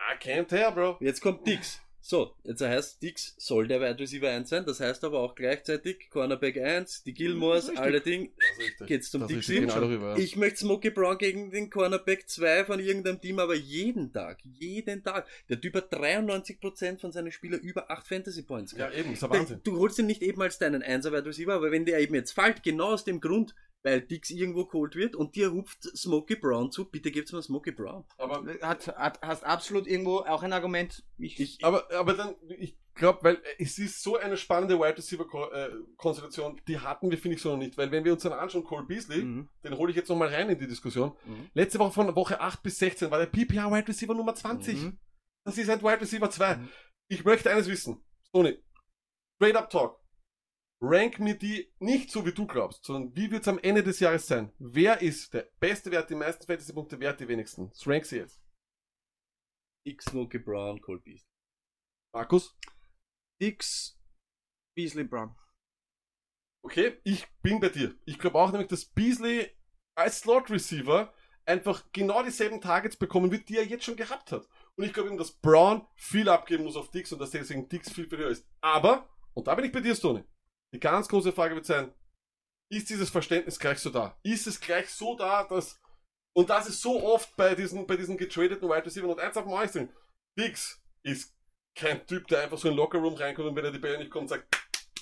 I can't tell, Bro. Jetzt kommt Dix. So, jetzt heißt Dix soll der Wide Receiver 1 sein, das heißt aber auch gleichzeitig Cornerback 1, die Gilmores, alle Ding. Geht's zum Dix hin? genau ja. Ich möchte Smokey Brown gegen den Cornerback 2 von irgendeinem Team, aber jeden Tag, jeden Tag. Der Typ hat 93% von seinen Spielern über 8 Fantasy Points Ja, gehabt. eben, ist Der- Wahnsinn. Du holst ihn nicht eben als deinen 1er Wide Receiver, aber wenn der eben jetzt fällt, genau aus dem Grund, weil Dix irgendwo geholt wird und dir ruft Smokey Brown zu, bitte gibt's mir Smokey Brown. Aber, Hat, hat, hast absolut irgendwo auch ein Argument. Ich, Ich, aber, aber dann, ich glaube, weil es ist so eine spannende Wide Receiver äh, Konstellation, die hatten wir, finde ich, so noch nicht. Weil wenn wir uns dann anschauen, Cole Beasley, Mhm. den hole ich jetzt nochmal rein in die Diskussion. Mhm. Letzte Woche von Woche 8 bis 16 war der PPR Wide Receiver Nummer 20. Mhm. Das ist ein Wide Receiver 2. Mhm. Ich möchte eines wissen. Sony, straight up talk. Rank mir die nicht so, wie du glaubst, sondern wie wird's am Ende des Jahres sein? Wer ist der beste Wert, die meisten Fantasy-Punkte wert, die wenigsten? Das rank sie jetzt. X Smokey Brown, Cole Beasley. Markus? Dix, Beasley Brown. Okay, ich bin bei dir. Ich glaube auch nämlich, dass Beasley als Slot-Receiver einfach genau dieselben Targets bekommen wird, die er jetzt schon gehabt hat. Und ich glaube eben, dass Brown viel abgeben muss auf Dix und dass deswegen Dix viel, viel höher ist. Aber, und da bin ich bei dir, Stoney, die ganz große Frage wird sein, ist dieses Verständnis gleich so da? Ist es gleich so da, dass, und das ist so oft bei diesen, bei diesen getradeten Wide Receiver und eins auf dem Äußeren, Dix ist kein Typ, der einfach so in den Lockerroom reinkommt und wenn er die Bälle nicht kommt, sagt,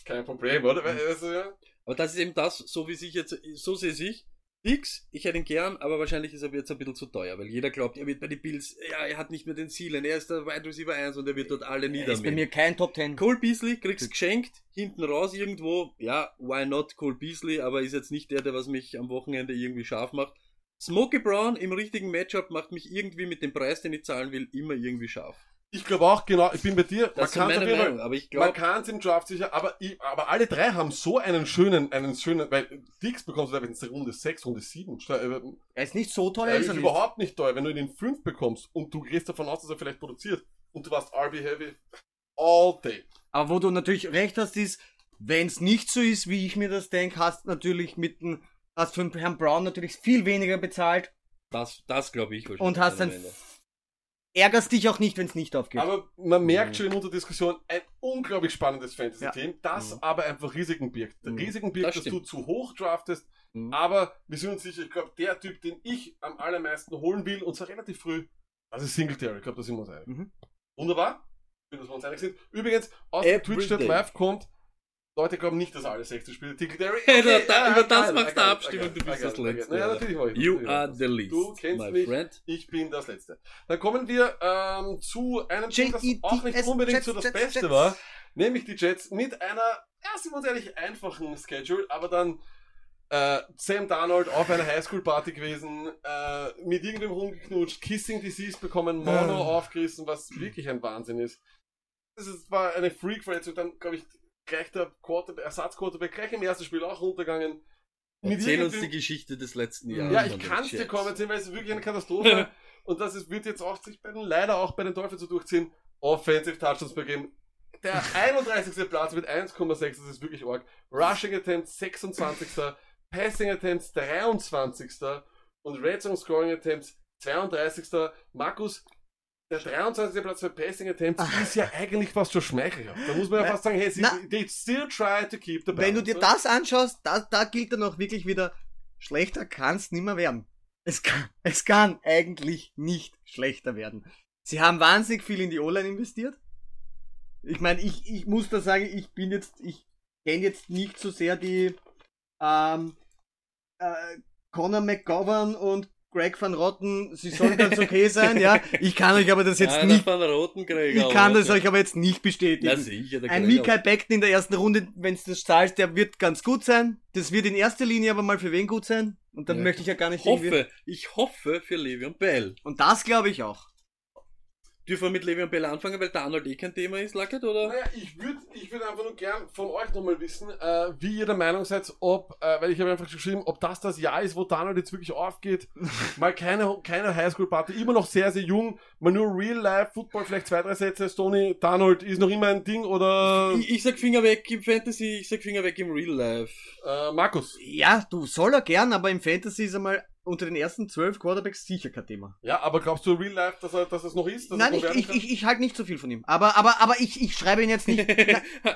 kein Problem, oder? Also, ja. Aber das ist eben das, so wie sich jetzt, so sehe ich. Dix, ich hätte ihn gern, aber wahrscheinlich ist er jetzt ein bisschen zu teuer, weil jeder glaubt, er wird bei den Bills, ja, er hat nicht mehr den Zielen, er ist der Wide Receiver 1 und er wird dort alle Er ist bei niedermähen. mir kein Top Ten. Cole Beasley kriegst geschenkt, hinten raus irgendwo, ja, why not Cole Beasley, aber ist jetzt nicht der, der was mich am Wochenende irgendwie scharf macht. Smokey Brown im richtigen Matchup macht mich irgendwie mit dem Preis, den ich zahlen will, immer irgendwie scharf. Ich glaube auch, genau, ich bin bei dir. Das ist man meine kann es Meinung, aber ich man kann es im Draft sicher, aber, ich, aber alle drei haben so einen schönen, einen schönen, weil Dix bekommst du da, wenn es Runde 6, Runde 7, äh, Er ist nicht so teuer, er ist ist er nicht. überhaupt nicht teuer. Wenn du ihn in 5 bekommst und du gehst davon aus, dass er vielleicht produziert und du warst RB Heavy all day. Aber wo du natürlich recht hast, ist, wenn es nicht so ist, wie ich mir das denke, hast natürlich mit dem, hast für Herrn Brown natürlich viel weniger bezahlt das, das glaube ich wahrscheinlich. und hast dann. Ärgerst dich auch nicht, wenn es nicht aufgeht. Aber man merkt schon in unserer Diskussion ein unglaublich spannendes Fantasy-Team, das Mhm. aber einfach Risiken birgt. Mhm. Risiken birgt, Das dass du stimmt. zu hoch draftest, Mhm. aber wir sind uns sicher, ich glaube, der Typ, den ich am allermeisten holen will, und zwar relativ früh, das ist Singletary. Ich glaube, da sind wir uns einig. Mhm. Wunderbar. Schön, dass wir uns einig sind. Übrigens, aus Every dem Twitch-Chat day. live kommt, Leute glauben nicht, dass alle 60 Spiele Singletary. Hey, da- da- über das machst du Abstimmung, du bist das. Letzte, Naja, natürlich war ich You are the least, Du kennst my mich. friend. Ich bin das Letzte. Dann kommen wir ähm, zu einem Team, das auch nicht unbedingt so das Beste war, nämlich die Jets mit einer, ja, sind wir uns ehrlich, einfachen Schedule, aber dann äh, Sam Darnold auf einer Highschool-Party gewesen, äh, mit irgendwem rumgeknutscht, Kissing Disease bekommen, Mono Ah. aufgerissen, was wirklich ein Wahnsinn ist. Das ist, war eine Freak-Verletzung, dann, glaube ich, gleich der Quarterback, Ersatzquarterback gleich im ersten Spiel auch runtergegangen. Erzähl uns die Geschichte des letzten Jahres. ja, ich kann es dir Jets. kommentieren, weil es ist wirklich eine Katastrophe. *laughs* und das ist, wird jetzt auch sich bei den, leider auch bei den Teufels so durchziehen. Offensive Touchdowns per Game. Der *laughs* 31. Platz mit 1,6, das ist wirklich arg. Rushing Attempts 26. Passing Attempts 23. Und Red Zone Scoring Attempts 32. Markus, der 23. Platz für Passing Attempts ist ja eigentlich fast schon schmeichelhaft. Da muss man ja fast sagen, hey, sie, na. they still try to keep the Wenn du balance, dir ne? das anschaust, da, da gilt dann auch wirklich wieder, schlechter kann es nimmer werden. Es kann, es kann eigentlich nicht schlechter werden. Sie haben wahnsinnig viel in die O-Line investiert. Ich meine, ich, ich muss da sagen, ich bin jetzt, ich kenne jetzt nicht so sehr die ähm, äh, Conor McGovern und Greg van Rotten, sie sollen ganz okay sein, ja. Ich kann euch aber das jetzt Einer nicht, von roten Krieger, ich kann das euch aber jetzt nicht bestätigen. Na sicher, der Ein. Mikael Beckton in der ersten Runde, wenn du das zahlst, der wird ganz gut sein. Das wird in erster Linie aber mal für wen gut sein. Und dann Ja. möchte ich ja gar nicht Ich hoffe, ich hoffe für Le'Veon Bell. Und das glaube ich auch. Dürfen wir mit Le'Veon Bell anfangen, weil Darnold eh kein Thema ist, Lackert, oder? Naja, ich würde ich würd einfach nur gern von euch nochmal wissen, äh, wie ihr der Meinung seid, ob, äh, weil ich habe einfach geschrieben, ob das das Jahr ist, wo Donald jetzt wirklich aufgeht. *laughs* mal keine, keine Highschool-Party, immer noch sehr, sehr jung, mal nur Real-Life-Football, vielleicht zwei, drei Sätze. Stoney, Donald ist noch immer ein Ding oder Ich, ich sag Finger weg im Fantasy, ich sag Finger weg im Real Life. äh, Markus? Ja, du soll er gern, aber im Fantasy ist er mal unter den ersten zwölf Quarterbacks sicher kein Thema. Ja, aber glaubst du real life, dass er, dass es noch ist? Dass Nein, ich, ich, ich, ich halte nicht so viel von ihm. Aber, aber, aber ich, ich schreibe ihn jetzt nicht. *laughs* na,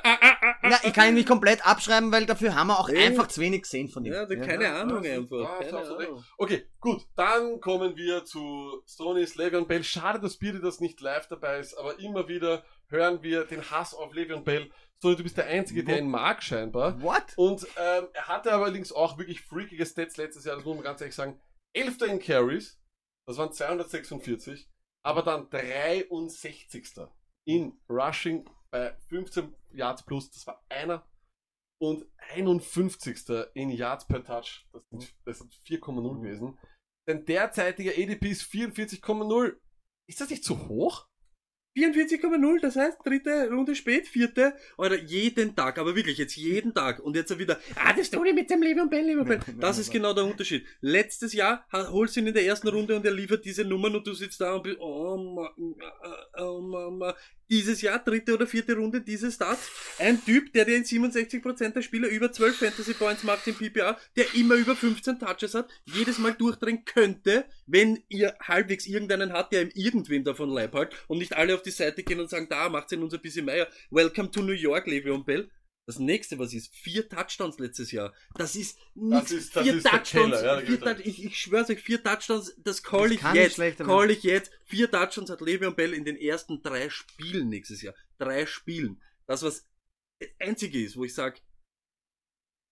na, ich kann ihn nicht komplett abschreiben, weil dafür haben wir auch Nee. einfach zu wenig gesehen von ihm. Ja, da keine Ahnung ja, einfach. ja, keine. Ahnung. Okay, gut. Dann kommen wir zu Stonys, Le'Veon Bell. Schade, dass Beardy das nicht live dabei ist, aber immer wieder hören wir den Hass auf Le'Veon Bell. Stoney, du bist der Einzige, der ihn mag scheinbar. What? Und ähm, er hatte allerdings auch wirklich freakige Stats letztes Jahr, das muss man ganz ehrlich sagen. Elfter in Carries, das waren 246, aber dann 63. in Rushing bei 15 Yards plus, das war einer. Und 51. in Yards per Touch, das sind, das sind 4,0 gewesen. Sein derzeitiger ADP ist 44,0. Ist das nicht zu hoch? 44,0, das heißt, dritte Runde spät, vierte, oder jeden Tag, aber wirklich jetzt jeden Tag. Und jetzt wieder, ah, das Tony mit dem Le'Veon Bell, Le'Veon Bell. Das ist genau der Unterschied. Letztes Jahr holst du ihn in der ersten Runde und er liefert diese Nummern und du sitzt da und bist, oh, Mann, oh, Mama. Dieses Jahr, dritte oder vierte Runde, diese Starts. Ein Typ, der dir in 67% der Spieler über 12 Fantasy Points macht im PPA, der immer über 15 Touches hat, jedes Mal durchdrehen könnte, wenn ihr halbwegs irgendeinen hat, der ihm irgendwem davon Leib hat und nicht alle auf die Seite gehen und sagen, da macht's ihn uns ein bisschen mehr. Welcome to New York, Le'Veon Bell. Das nächste, was ist, vier Touchdowns letztes Jahr. Das ist nichts. ist- das vier ist Touchdowns, ja, vier ich Touch- ich, ich schwör's euch, vier Touchdowns, das call Das ich jetzt. Call ich jetzt. Vier Touchdowns hat Le'Veon Bell in den ersten drei Spielen nächstes Jahr. Drei Spielen. Das, was das einzige ist, wo ich sag,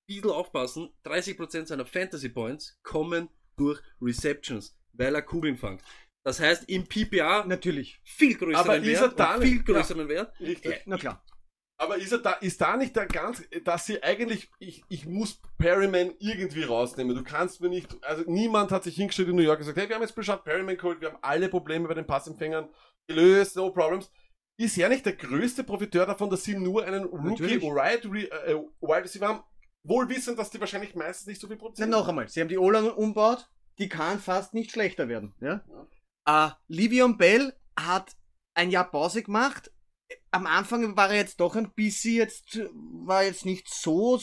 bisschen aufpassen, 30% seiner Fantasy Points kommen durch Receptions, weil er Kugeln fängt. Das heißt, im PPA Natürlich. viel größeren Aber er Wert, viel größeren Wert. Richtig. Na klar. Aber ist, er da, ist da nicht der ganz, dass sie eigentlich, ich, ich muss Perryman irgendwie rausnehmen. Du kannst mir nicht, also niemand hat sich hingestellt in New York und gesagt, hey, wir haben jetzt Brashad Perryman geholt, wir haben alle Probleme bei den Passempfängern gelöst, no problems. Ist er nicht der größte Profiteur davon, dass sie nur einen Rookie Natürlich. Wide, äh, Wide Receiver haben? Wohl wissend, dass die wahrscheinlich meistens nicht so viel produzieren. noch einmal. Sie haben die O-Line umbaut. Die kann fast nicht schlechter werden. Ja? Äh, Livion Bell hat ein Jahr Pause gemacht. Am Anfang war er jetzt doch ein bisschen jetzt, war jetzt nicht so,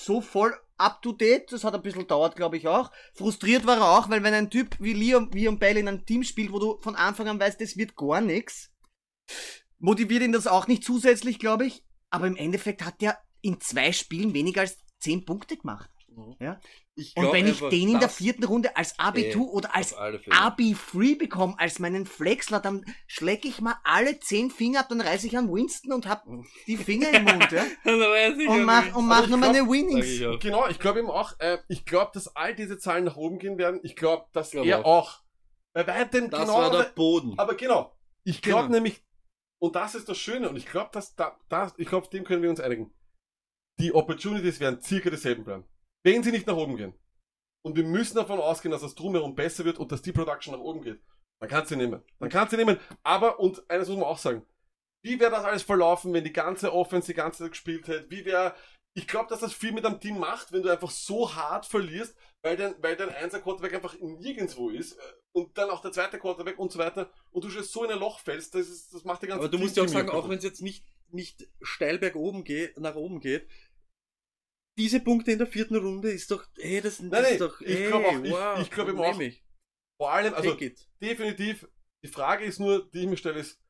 so voll up to date. Das hat ein bisschen dauert, glaube ich auch. Frustriert war er auch, weil wenn ein Typ wie Liam, Liam Bell in einem Team spielt, wo du von Anfang an weißt, das wird gar nichts, motiviert ihn das auch nicht zusätzlich, glaube ich. Aber im Endeffekt hat er in zwei Spielen weniger als zehn Punkte gemacht. Ja? Ich Und glaub wenn ich den in der das- vierten Runde als AB2 Äh, oder als auf alle Fälle. AB3 bekomme, als meinen Flexler, dann schlecke ich mal alle zehn Finger ab, dann reiße ich an Winston und hab die Finger im Mund, ja? *laughs* Und mach, und mach nur glaub- meine Winnings. ich auch. Genau, ich glaube eben auch, äh, ich glaube, dass all diese Zahlen nach oben gehen werden. Ich glaube, dass Glaub er auch bei weitem Das genau war der Boden. Aber genau, ich glaube Genau. nämlich, und das ist das Schöne, und ich glaube, dass da, da, ich glaube, auf dem können wir uns einigen. Die Opportunities werden circa dieselben bleiben. Wenn sie nicht nach oben gehen. Und wir müssen davon ausgehen, dass das drumherum besser wird und dass die Production nach oben geht. Dann kannst du sie nehmen. Dann kannst du sie nehmen. Aber, und eines muss man auch sagen, wie wäre das alles verlaufen, wenn die ganze Offense die ganze Zeit gespielt hätte? Wie wäre, ich glaube, dass das viel mit einem Team macht, wenn du einfach so hart verlierst, weil dein, weil dein einser Quarterback einfach nirgendwo ist äh, und dann auch der zweite Quarterback und so weiter und du schon so in ein Loch fällst, das, ist, das macht die ganze Aber du musst ja auch sagen, auch wenn es jetzt nicht, nicht steil bergoben geht, nach oben geht, diese Punkte in der vierten Runde ist doch, hey, das, das Nein, nein, ist doch, ich ey, glaub auch- ich- wow, ich glaub eben nehm auch, ich. Vor allem, also definitiv, die Frage ist nur, die ich mir stelle, ist,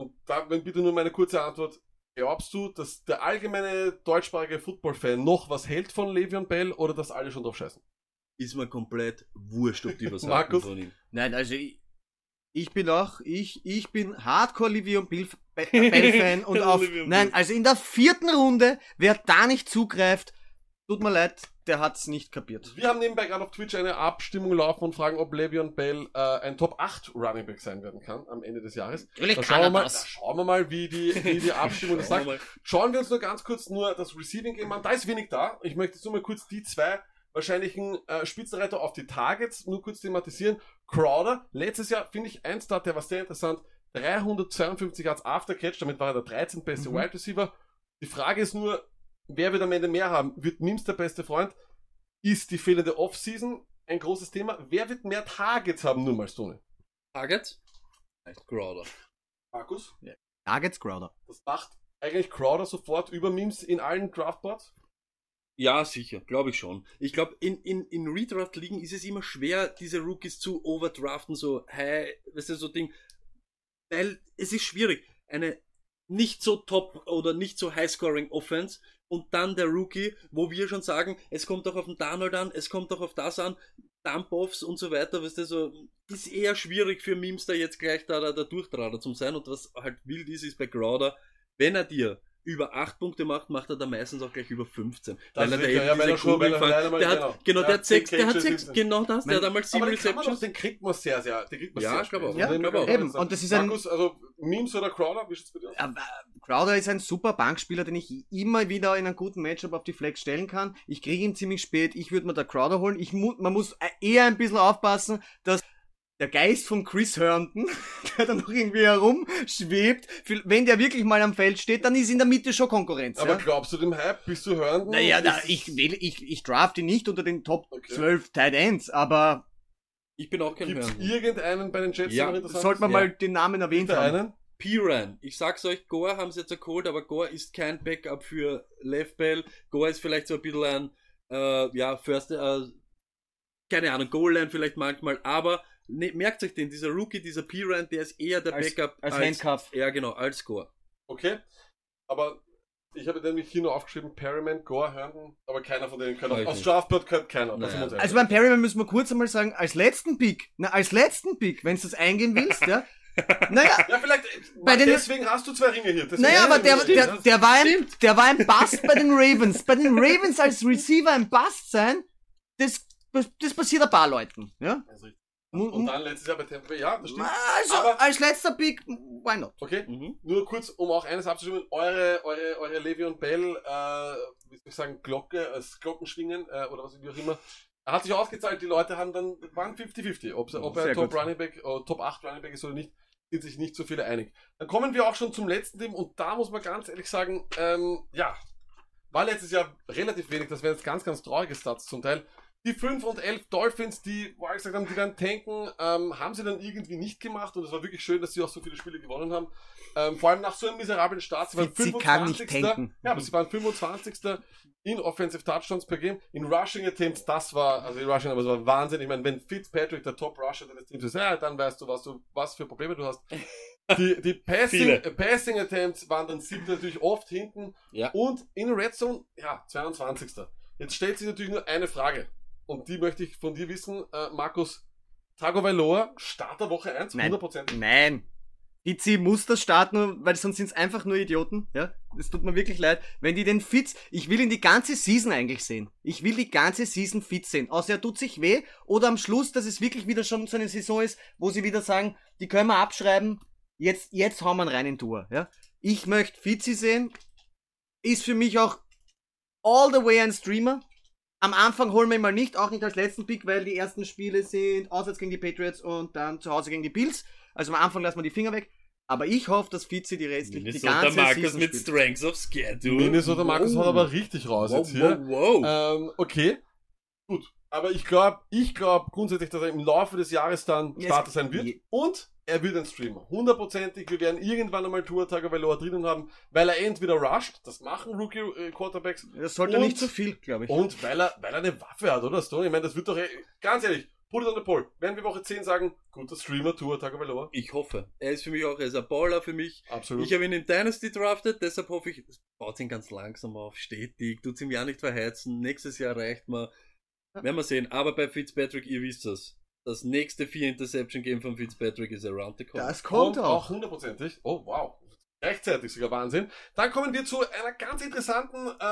und da wenn bitte nur meine kurze Antwort, glaubst du, dass der allgemeine deutschsprachige Football-Fan noch was hält von Le'Veon Bell oder dass alle schon drauf scheißen? Ist mir komplett wurscht, ob die was *laughs* Markus? von ihm. Nein, also ich, ich bin auch, ich, ich bin Hardcore Livion Bell, Bell Fan und auf, nein, also in der vierten Runde, wer da nicht zugreift, tut mir leid, der hat's nicht kapiert. Wir haben nebenbei gerade auf Twitch eine Abstimmung laufen und fragen, ob Le'Veon Bell äh, ein Top 8 Running Back sein werden kann am Ende des Jahres. Natürlich Da kann schauen, wir er mal, das. da schauen wir mal, wie die, wie die *laughs* Abstimmung das Schauen sagt. mal. Schauen wir uns nur ganz kurz nur das Receiving Game an. Da ist wenig da. Ich möchte jetzt nur mal kurz die zwei wahrscheinlichen äh, Spitzenreiter auf die Targets nur kurz thematisieren. Crowder, letztes Jahr finde ich ein Start, der war sehr interessant. 352 Yards After Catch, damit war er der 13. beste Mhm. Wide Receiver. Die Frage ist nur, wer wird am Ende mehr haben? Wird Mims der beste Freund? Ist die fehlende Offseason ein großes Thema? Wer wird mehr Targets haben? Nur mal Stone. Target? Heißt Crowder. Markus? Nuggets Crowder. Das macht eigentlich Crowder sofort über Memes in allen Draftboards? Ja, sicher, glaube ich schon. Ich glaube, in, in, in Redraft-Ligen ist es immer schwer, diese Rookies zu overdraften, so, hey, weißt du, so Ding. Weil es ist schwierig. Eine nicht so top oder nicht so high-scoring Offense und dann der Rookie, wo wir schon sagen, es kommt doch auf den Donald an, es kommt doch auf das an, Dump-Offs und so weiter, weißt du, so, ist eher schwierig für Memes da jetzt gleich da der, der Durchtrader zum sein und was halt wild ist, ist bei Crowder, wenn er dir über 8 Punkte macht, macht er da meistens auch gleich über 15. Das weil er da eben diese Kugel mal- der hat, genau. genau, Der hat hat 6, zehn der hat Catches 6, hinten. genau das, der hat einmal 7 Aber den, kann man doch, Receptions. den kriegt man sehr, sehr, den kriegt man Ja, sehr ich glaube schnell. auch. Ja, ich glaube auch. Eben, und das ist ein- Markus, also Memes oder Crowder, wie schaut's bei dir aus? Aber Crowder ist ein super Bankspieler, den ich immer wieder in einem guten Matchup auf die Flex stellen kann. Ich kriege ihn ziemlich spät. Ich würde mir da Crowder holen. Ich mu man muss eher ein bisschen aufpassen, dass der Geist von Chris Herndon, *laughs* der da noch irgendwie herumschwebt, wenn der wirklich mal am Feld steht, dann ist in der Mitte schon Konkurrenz. Aber ja? glaubst du dem Hype? Bist du hören? Naja, da, ich, wähle, ich, ich draft ihn nicht unter den Top Okay. 12 Tight Ends, aber Ich bin auch kein Gibt's Hören. irgendeinen bei den Jets, Ja, der noch interessant sollte man Ja. mal den Namen erwähnt Gibt haben. einen? Piran. Ich sag's euch, Gore haben sie jetzt geholt, aber Gore ist kein Backup für Left Bell. Gore ist vielleicht so ein bisschen ein, äh, ja, First, äh, keine Ahnung, Goal-Line vielleicht manchmal, aber ne, merkt euch den, dieser Rookie, dieser Piran, der ist eher der Als- Backup als Handcuff. Ja, genau, als Gore. Okay. Aber ich habe nämlich hier nur aufgeschrieben, Perryman, Gore, Herndon, aber keiner von denen kann auf, aus. Draftboard kann keiner. Naja. Also beim Perryman müssen wir kurz einmal sagen, als letzten Pick, na, als letzten Pick, wenn du das eingehen willst, ja. *laughs* Naja, ja, vielleicht, Bei den- deswegen hast du zwei Ringe hier. Deswegen naja, aber der, der, der, war ein, der war ein Bust bei den Ravens. Bei den Ravens als Receiver ein Bust sein, das, das passiert ein paar Leuten, ja. Also, Und dann letztes Jahr bei Tampa Bay, ja, das stimmt. Also, Aber- als letzter Pick, why not? Okay, Mhm. nur kurz, um auch eines abzustimmen, eure, eure, eure Levi und Bell, äh, wie soll ich sagen, Glocke, äh, Glockenschwingen, äh, oder was, wie auch immer, hat sich ausgezahlt, die Leute haben dann, waren 50-50, ob, ob er Top. Running Back, äh, Top 8 Running Back ist oder nicht, sind sich nicht so viele einig. Dann kommen wir auch schon zum letzten Team und da muss man ganz ehrlich sagen, ähm, ja, war letztes Jahr relativ wenig, das wären jetzt ganz, ganz traurige Stats zum Teil. Die 5 und 11 Dolphins, die, wo gesagt haben, die werden tanken, ähm, haben sie dann irgendwie nicht gemacht und es war wirklich schön, dass sie auch so viele Spiele gewonnen haben. Ähm, vor allem nach so einem miserablen Start. Sie waren Sie kann nicht 25. tanken. Ja, aber sie waren 25. in Offensive Touchdowns per Game. In Rushing Attempts, das war, also in Rushing, aber es war Wahnsinn. Ich meine, wenn Fitzpatrick der Top Rusher deines Teams ist, ja, dann weißt du, was du, was für Probleme du hast. *laughs* Die, die Passing, äh, Passing Attempts waren dann siebte natürlich oft hinten. Ja. Und in Red Zone, ja, 22. Jetzt stellt sich natürlich nur eine Frage. Und die möchte ich von dir wissen, äh, Markus. Tagovailoa, Starter Woche 1, Nein. 100%. Nein. Pizzi muss das starten, weil sonst sind es einfach nur Idioten. Ja, es tut mir wirklich leid. Wenn die den Fitz, ich will ihn die ganze Season eigentlich sehen. Ich will die ganze Season fit sehen. Außer er tut sich weh oder am Schluss, dass es wirklich wieder schon so eine Saison ist, wo sie wieder sagen, die können wir abschreiben. Jetzt, jetzt hauen wir rein in Tour. Ja, ich möchte Fitzi sehen. Ist für mich auch all the way ein Streamer. Am Anfang holen wir ihn mal nicht, auch nicht als letzten Pick, weil die ersten Spiele sind auswärts gegen die Patriots und dann zu Hause gegen die Bills. Also am Anfang lassen wir die Finger weg. Aber ich hoffe, dass Fitzi die restliche, die Minnesota ganze Marcus Season mit spielt. Strengths of Schedule. Minnesota Markus Wow. haut aber richtig raus Wow, jetzt hier. wow, wow. Ähm, okay. Gut. Aber ich glaube, ich glaube grundsätzlich, dass er im Laufe des Jahres dann Yes. Starter sein wird. Und er wird ein Streamer. Hundertprozentig. Wir werden irgendwann einmal Tour Tagovailoa drinnen haben, weil er entweder rusht, das machen Rookie äh, Quarterbacks, Das sollte Und- nicht zu viel, glaube ich. und weil er, weil er eine Waffe hat, oder Stone? Ich meine, das wird doch, eh- ganz ehrlich, put it on the poll. Werden wir Woche 10 sagen, guter Streamer, Tour Tagovailoa? Ich hoffe. Er ist für mich auch, er ist ein Baller für mich. Absolut. Ich habe ihn in Dynasty drafted, deshalb hoffe ich, es baut ihn ganz langsam auf, stetig, tut ihm ja nicht verheizen. Nächstes Jahr reicht Werden wir sehen. Aber bei Fitzpatrick, ihr wisst das. Das nächste vier Interception Game von Fitzpatrick ist around the corner. Das kommt Und auch. hundertprozentig. Oh, wow. Rechtzeitig sogar Wahnsinn. Dann kommen wir zu einer ganz interessanten äh,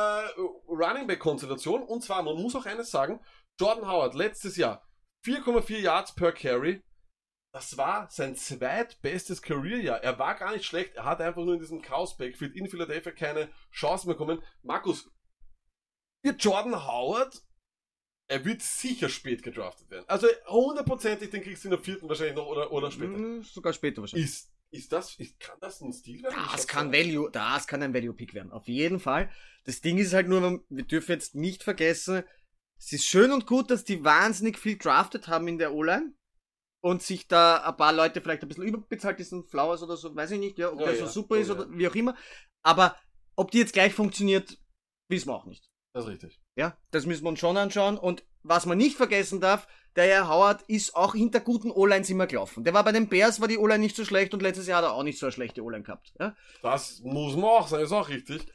Running Back Konstellation. Und zwar, man muss auch eines sagen, Jordan Howard letztes Jahr 4,4 Yards per Carry. Das war sein zweitbestes Careerjahr. Er war gar nicht schlecht. Er hat einfach nur in diesem Chaos Backfield in Philadelphia keine Chance mehr bekommen. Markus, wird Jordan Howard, er wird sicher spät gedraftet werden. Also hundertprozentig, den kriegst du in der vierten wahrscheinlich noch oder, oder später. Mm, Sogar später wahrscheinlich. Ist, ist das, ist, kann das ein Stil werden? Das kann glaub, Value, das kann ein Value-Pick werden. Auf jeden Fall. Das Ding ist halt nur, wir dürfen jetzt nicht vergessen, es ist schön und gut, dass die wahnsinnig viel drafted haben in der O-Line. Und sich da ein paar Leute vielleicht ein bisschen überbezahlt diesen Flowers oder so, weiß ich nicht, ja, ob Ja, der ja. so super Oh, ist ja. oder wie auch immer. Aber ob die jetzt gleich funktioniert, wissen wir auch nicht. Das ist richtig. Ja, das müssen wir uns schon anschauen. Und was man nicht vergessen darf, der Herr Howard ist auch hinter guten O-Lines immer gelaufen. Der war bei den Bears, war die O-Line nicht so schlecht und letztes Jahr hat er auch nicht so eine schlechte O-Line gehabt. Ja? Das muss man auch sagen, ist auch richtig.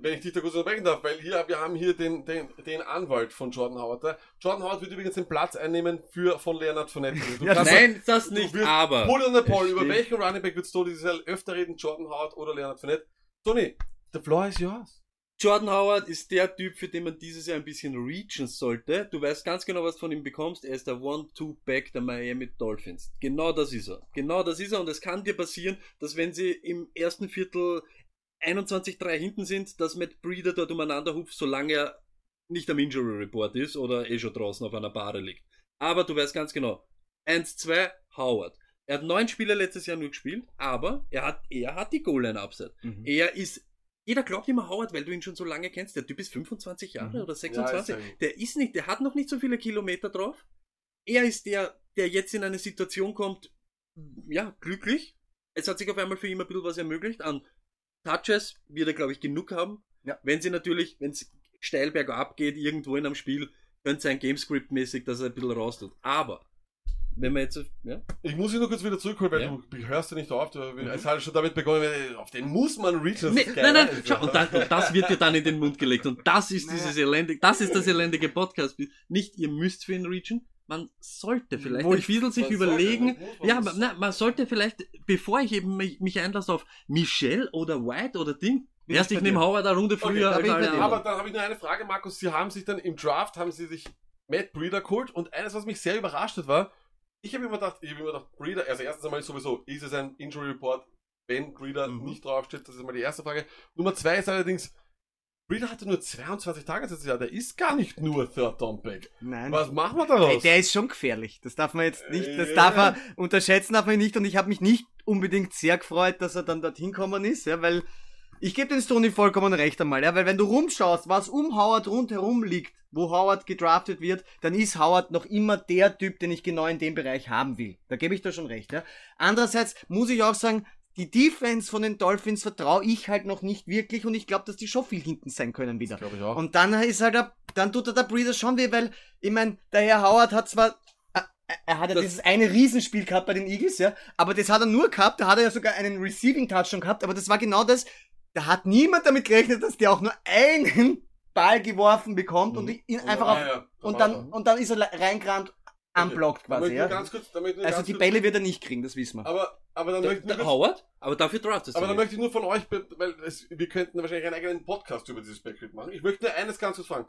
Wenn ich dich da kurz unterbrechen darf, weil hier, wir haben hier den, den, den Anwalt von Jordan Howard. da. Jordan Howard wird übrigens den Platz einnehmen für, von Leonard Fournette. *laughs* Ja, Nein, das nicht, wirst- aber. Pull on the poll, über welchen Running Back würdest du dieses Jahr öfter reden? Jordan Howard oder Leonard Fournette? Tony, the floor is yours. Jordan Howard ist der Typ, für den man dieses Jahr ein bisschen reachen sollte. Du weißt ganz genau, was du von ihm bekommst. Er ist der One-Two-Back der Miami Dolphins. Genau das ist er. Genau das ist er. Und es kann dir passieren, dass wenn sie im ersten Viertel 21-3 hinten sind, dass Matt Breeder dort umeinander hupft, solange er nicht am Injury Report ist oder eh schon draußen auf einer Bahre liegt. Aber du weißt ganz genau. 1-2, Howard. Er hat neun Spiele letztes Jahr nur gespielt, aber er hat, er hat die Goal-Line-Upset. Mhm. Er ist, jeder glaubt immer Howard, weil du ihn schon so lange kennst. Der Typ ist 25 Jahre Mhm. oder Ja, 26. ist er. der ist nicht, der hat noch nicht so viele Kilometer drauf. Er ist der, der jetzt in eine Situation kommt, ja, glücklich. Es hat sich auf einmal für ihn ein bisschen was ermöglicht. An Touches wird er, glaube ich, genug haben. Ja. Wenn sie natürlich, wenn es steil bergab geht, irgendwo in einem Spiel, könnte sein Gamescript-mäßig, dass er ein bisschen raus tut. Aber, wenn man jetzt, ja, Ich muss ihn nur kurz wieder zurückholen, weil Ja. Mhm. du hörst ja nicht auf. Du, Es hat schon damit begonnen, auf den muss man reachen. Nee, nein, nein, ne? schau, und, dann, und das wird dir dann in den Mund gelegt. Und das ist dieses elendige, das ist das elendige Podcast. Nicht, ihr müsst für ihn reachen. Man sollte vielleicht Wo ein ich- bisschen sich man sollte, überlegen. man ja, aber, na, man sollte vielleicht, bevor ich eben mich, mich einlasse auf Michelle oder White oder Ding, Bin erst ich nehme. Howard eine Runde Okay, früher da als bin ich alle bei dir. anderen. Aber dann habe ich nur eine Frage, Markus. Sie haben sich dann im Draft, haben sie sich Matt Breeder geholt und eines, was mich sehr überrascht hat, war, ich habe immer gedacht, ich habe immer gedacht, Breeder, also erstens einmal sowieso, ist es ein Injury Report, wenn Breeder Mhm. nicht draufsteht, das ist mal die erste Frage. Nummer zwei ist allerdings, Breeder hatte nur 22 Tage letztes Jahr, der ist gar nicht nur Third Down Back. Nein. Was machen wir daraus? der ist schon gefährlich. Das darf man jetzt nicht, das Äh. darf er unterschätzen, darf man nicht. Und ich habe mich nicht unbedingt sehr gefreut, dass er dann dorthin gekommen ist, ja, weil ich gebe den Stoney vollkommen recht einmal, ja, weil wenn du rumschaust, was um Howard rundherum liegt, wo Howard gedraftet wird, dann ist Howard noch immer der Typ, den ich genau in dem Bereich haben will. Da gebe ich da schon recht, ja. Andererseits muss ich auch sagen, die Defense von den Dolphins vertraue ich halt noch nicht wirklich und ich glaube, dass die schon viel hinten sein können wieder. glaube ich auch. Und dann ist halt, der, dann tut er der Breeder schon weh, weil, ich mein, der Herr Howard hat zwar, er, er hat ja Das- dieses eine Riesenspiel gehabt bei den Eagles, ja, aber das hat er nur gehabt, da hat er ja sogar einen Receiving Touchdown gehabt, aber das war genau das, da hat niemand damit gerechnet, dass der auch nur einen *laughs* Ball geworfen bekommt und ihn einfach auf, Ah, ja, und dann, und dann ist er reingerannt, unblockt Da quasi, nur ja. Ganz kurz, da Also ganz die Bälle wird er nicht kriegen, das wissen wir. Aber, aber dann Der, möchte ich nur Howard? Aber dafür draftest Aber dann möchte ich nur von euch, weil es, wir könnten wahrscheinlich einen eigenen Podcast über dieses Backfield machen. Ich möchte nur eines ganz kurz fragen.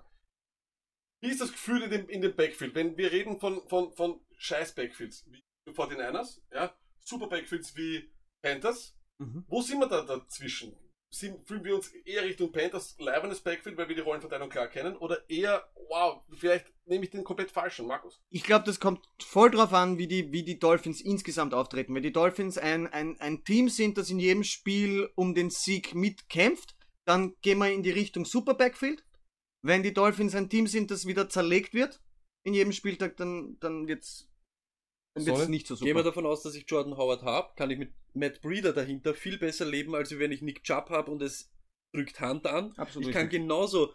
Wie ist das Gefühl in dem, in dem Backfield? Wenn wir reden von, von, von scheiß Backfields, wie 49ers, ja, super Backfields wie Panthers, Mhm. wo sind wir da dazwischen? Sind, fühlen wir uns eher Richtung Panthers leibendes Backfield, weil wir die Rollenverteilung klar kennen, oder eher, wow, vielleicht nehme ich den komplett falschen, Markus? Ich glaube, das kommt voll drauf an, wie die, wie die Dolphins insgesamt auftreten. Wenn die Dolphins ein, ein, ein Team sind, das in jedem Spiel um den Sieg mitkämpft, dann gehen wir in die Richtung Super Backfield. Wenn die Dolphins ein Team sind, das wieder zerlegt wird in jedem Spieltag, dann, dann wird's, dann wird's Sorry? nicht so Gehen wir super. davon aus, dass ich Jordan Howard habe, kann ich mit Matt Breeder dahinter viel besser leben, als wenn ich Nick Chubb habe und es drückt Hand an. Absolut Ich kann richtig. genauso.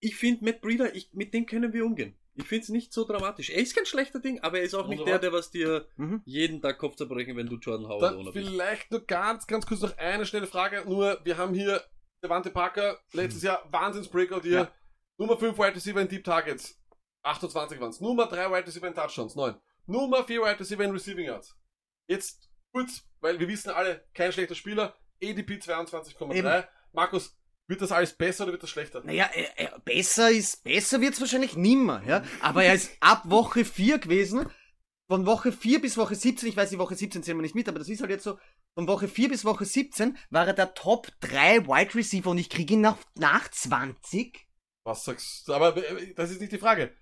Ich finde Matt Breeder, ich, mit dem können wir umgehen. Ich finde es nicht so dramatisch. Er ist kein schlechter Ding, aber er ist auch nicht Wunderbar. der, der was dir Mhm. jeden Tag Kopf zerbrechen, wenn du Jordan Howard Dann ohne bist. vielleicht nur ganz, ganz kurz noch eine schnelle Frage. Nur, wir haben hier Devante Parker, letztes Jahr Wahnsinns-Breakout hier. Ja. Nummer 5 Wide Receiver in Deep Targets. 28 waren's. Nummer 3 Wide Receiver in Touchdowns. 9. Nummer 4 Wide Receiver in Receiving Yards. Jetzt kurz, weil wir wissen alle, kein schlechter Spieler. ADP 22,3. Eben. Markus, wird das alles besser oder wird das schlechter? Naja, er, er, besser ist, besser wird's wahrscheinlich nimmer, ja. Aber er ist ab Woche 4 gewesen. Von Woche 4 bis Woche 17, ich weiß, die Woche 17 zählen wir nicht mit, aber das ist halt jetzt so, von Woche 4 bis Woche 17 war er der Top 3 Wide Receiver und ich kriege ihn nach, nach 20. Was sagst du? Aber äh, das ist nicht die Frage.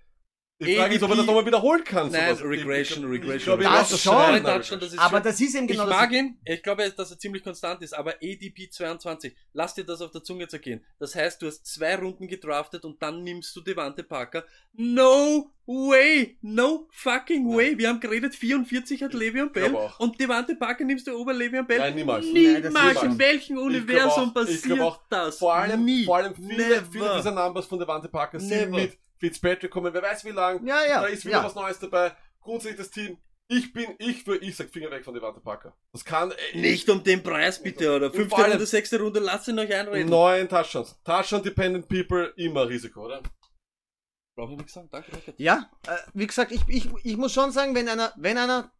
Die Frage ist, ob er das nochmal wiederholen kann. Nein, sowas. Regression, Ich- ich- Regression. Ich glaube, Das das schon. Regression. das ist Aber das ist eben genau ich das. mag ihn, ich glaube, dass er ziemlich konstant ist, aber ADP 22, lass dir das auf der Zunge zergehen. Das heißt, du hast zwei Runden gedraftet und dann nimmst du Devante Parker. No way! No fucking way! Wir haben geredet, 44 hat Le'Veon Bell und Devante Parker nimmst du ober Le'Veon Bell? Nein, niemals. Nein, Niemals! niemals. In welchem Universum auch- ich passiert auch, das? Vor allem, Nie. vor allem viele, Never. viele dieser Numbers von Devante Parker sind Never. mit Fitzpatrick kommen, wer weiß wie lang. Ja, ja. Da ist wieder ja. was Neues dabei. Grundsätzlich das Team. Ich bin, ich für, ich sag Finger weg von Devante Parker. Das kann, äh, Nicht um den Preis bitte, oder? Fünfte Runde, sechste Runde, lasst ihn euch einreden. neun Touchdowns. Touchdown-dependent people, immer Risiko, oder? Brauch ich nichts sagen, danke, danke. Ja, äh, wie gesagt, ich, ich, ich muss schon sagen, wenn einer, wenn einer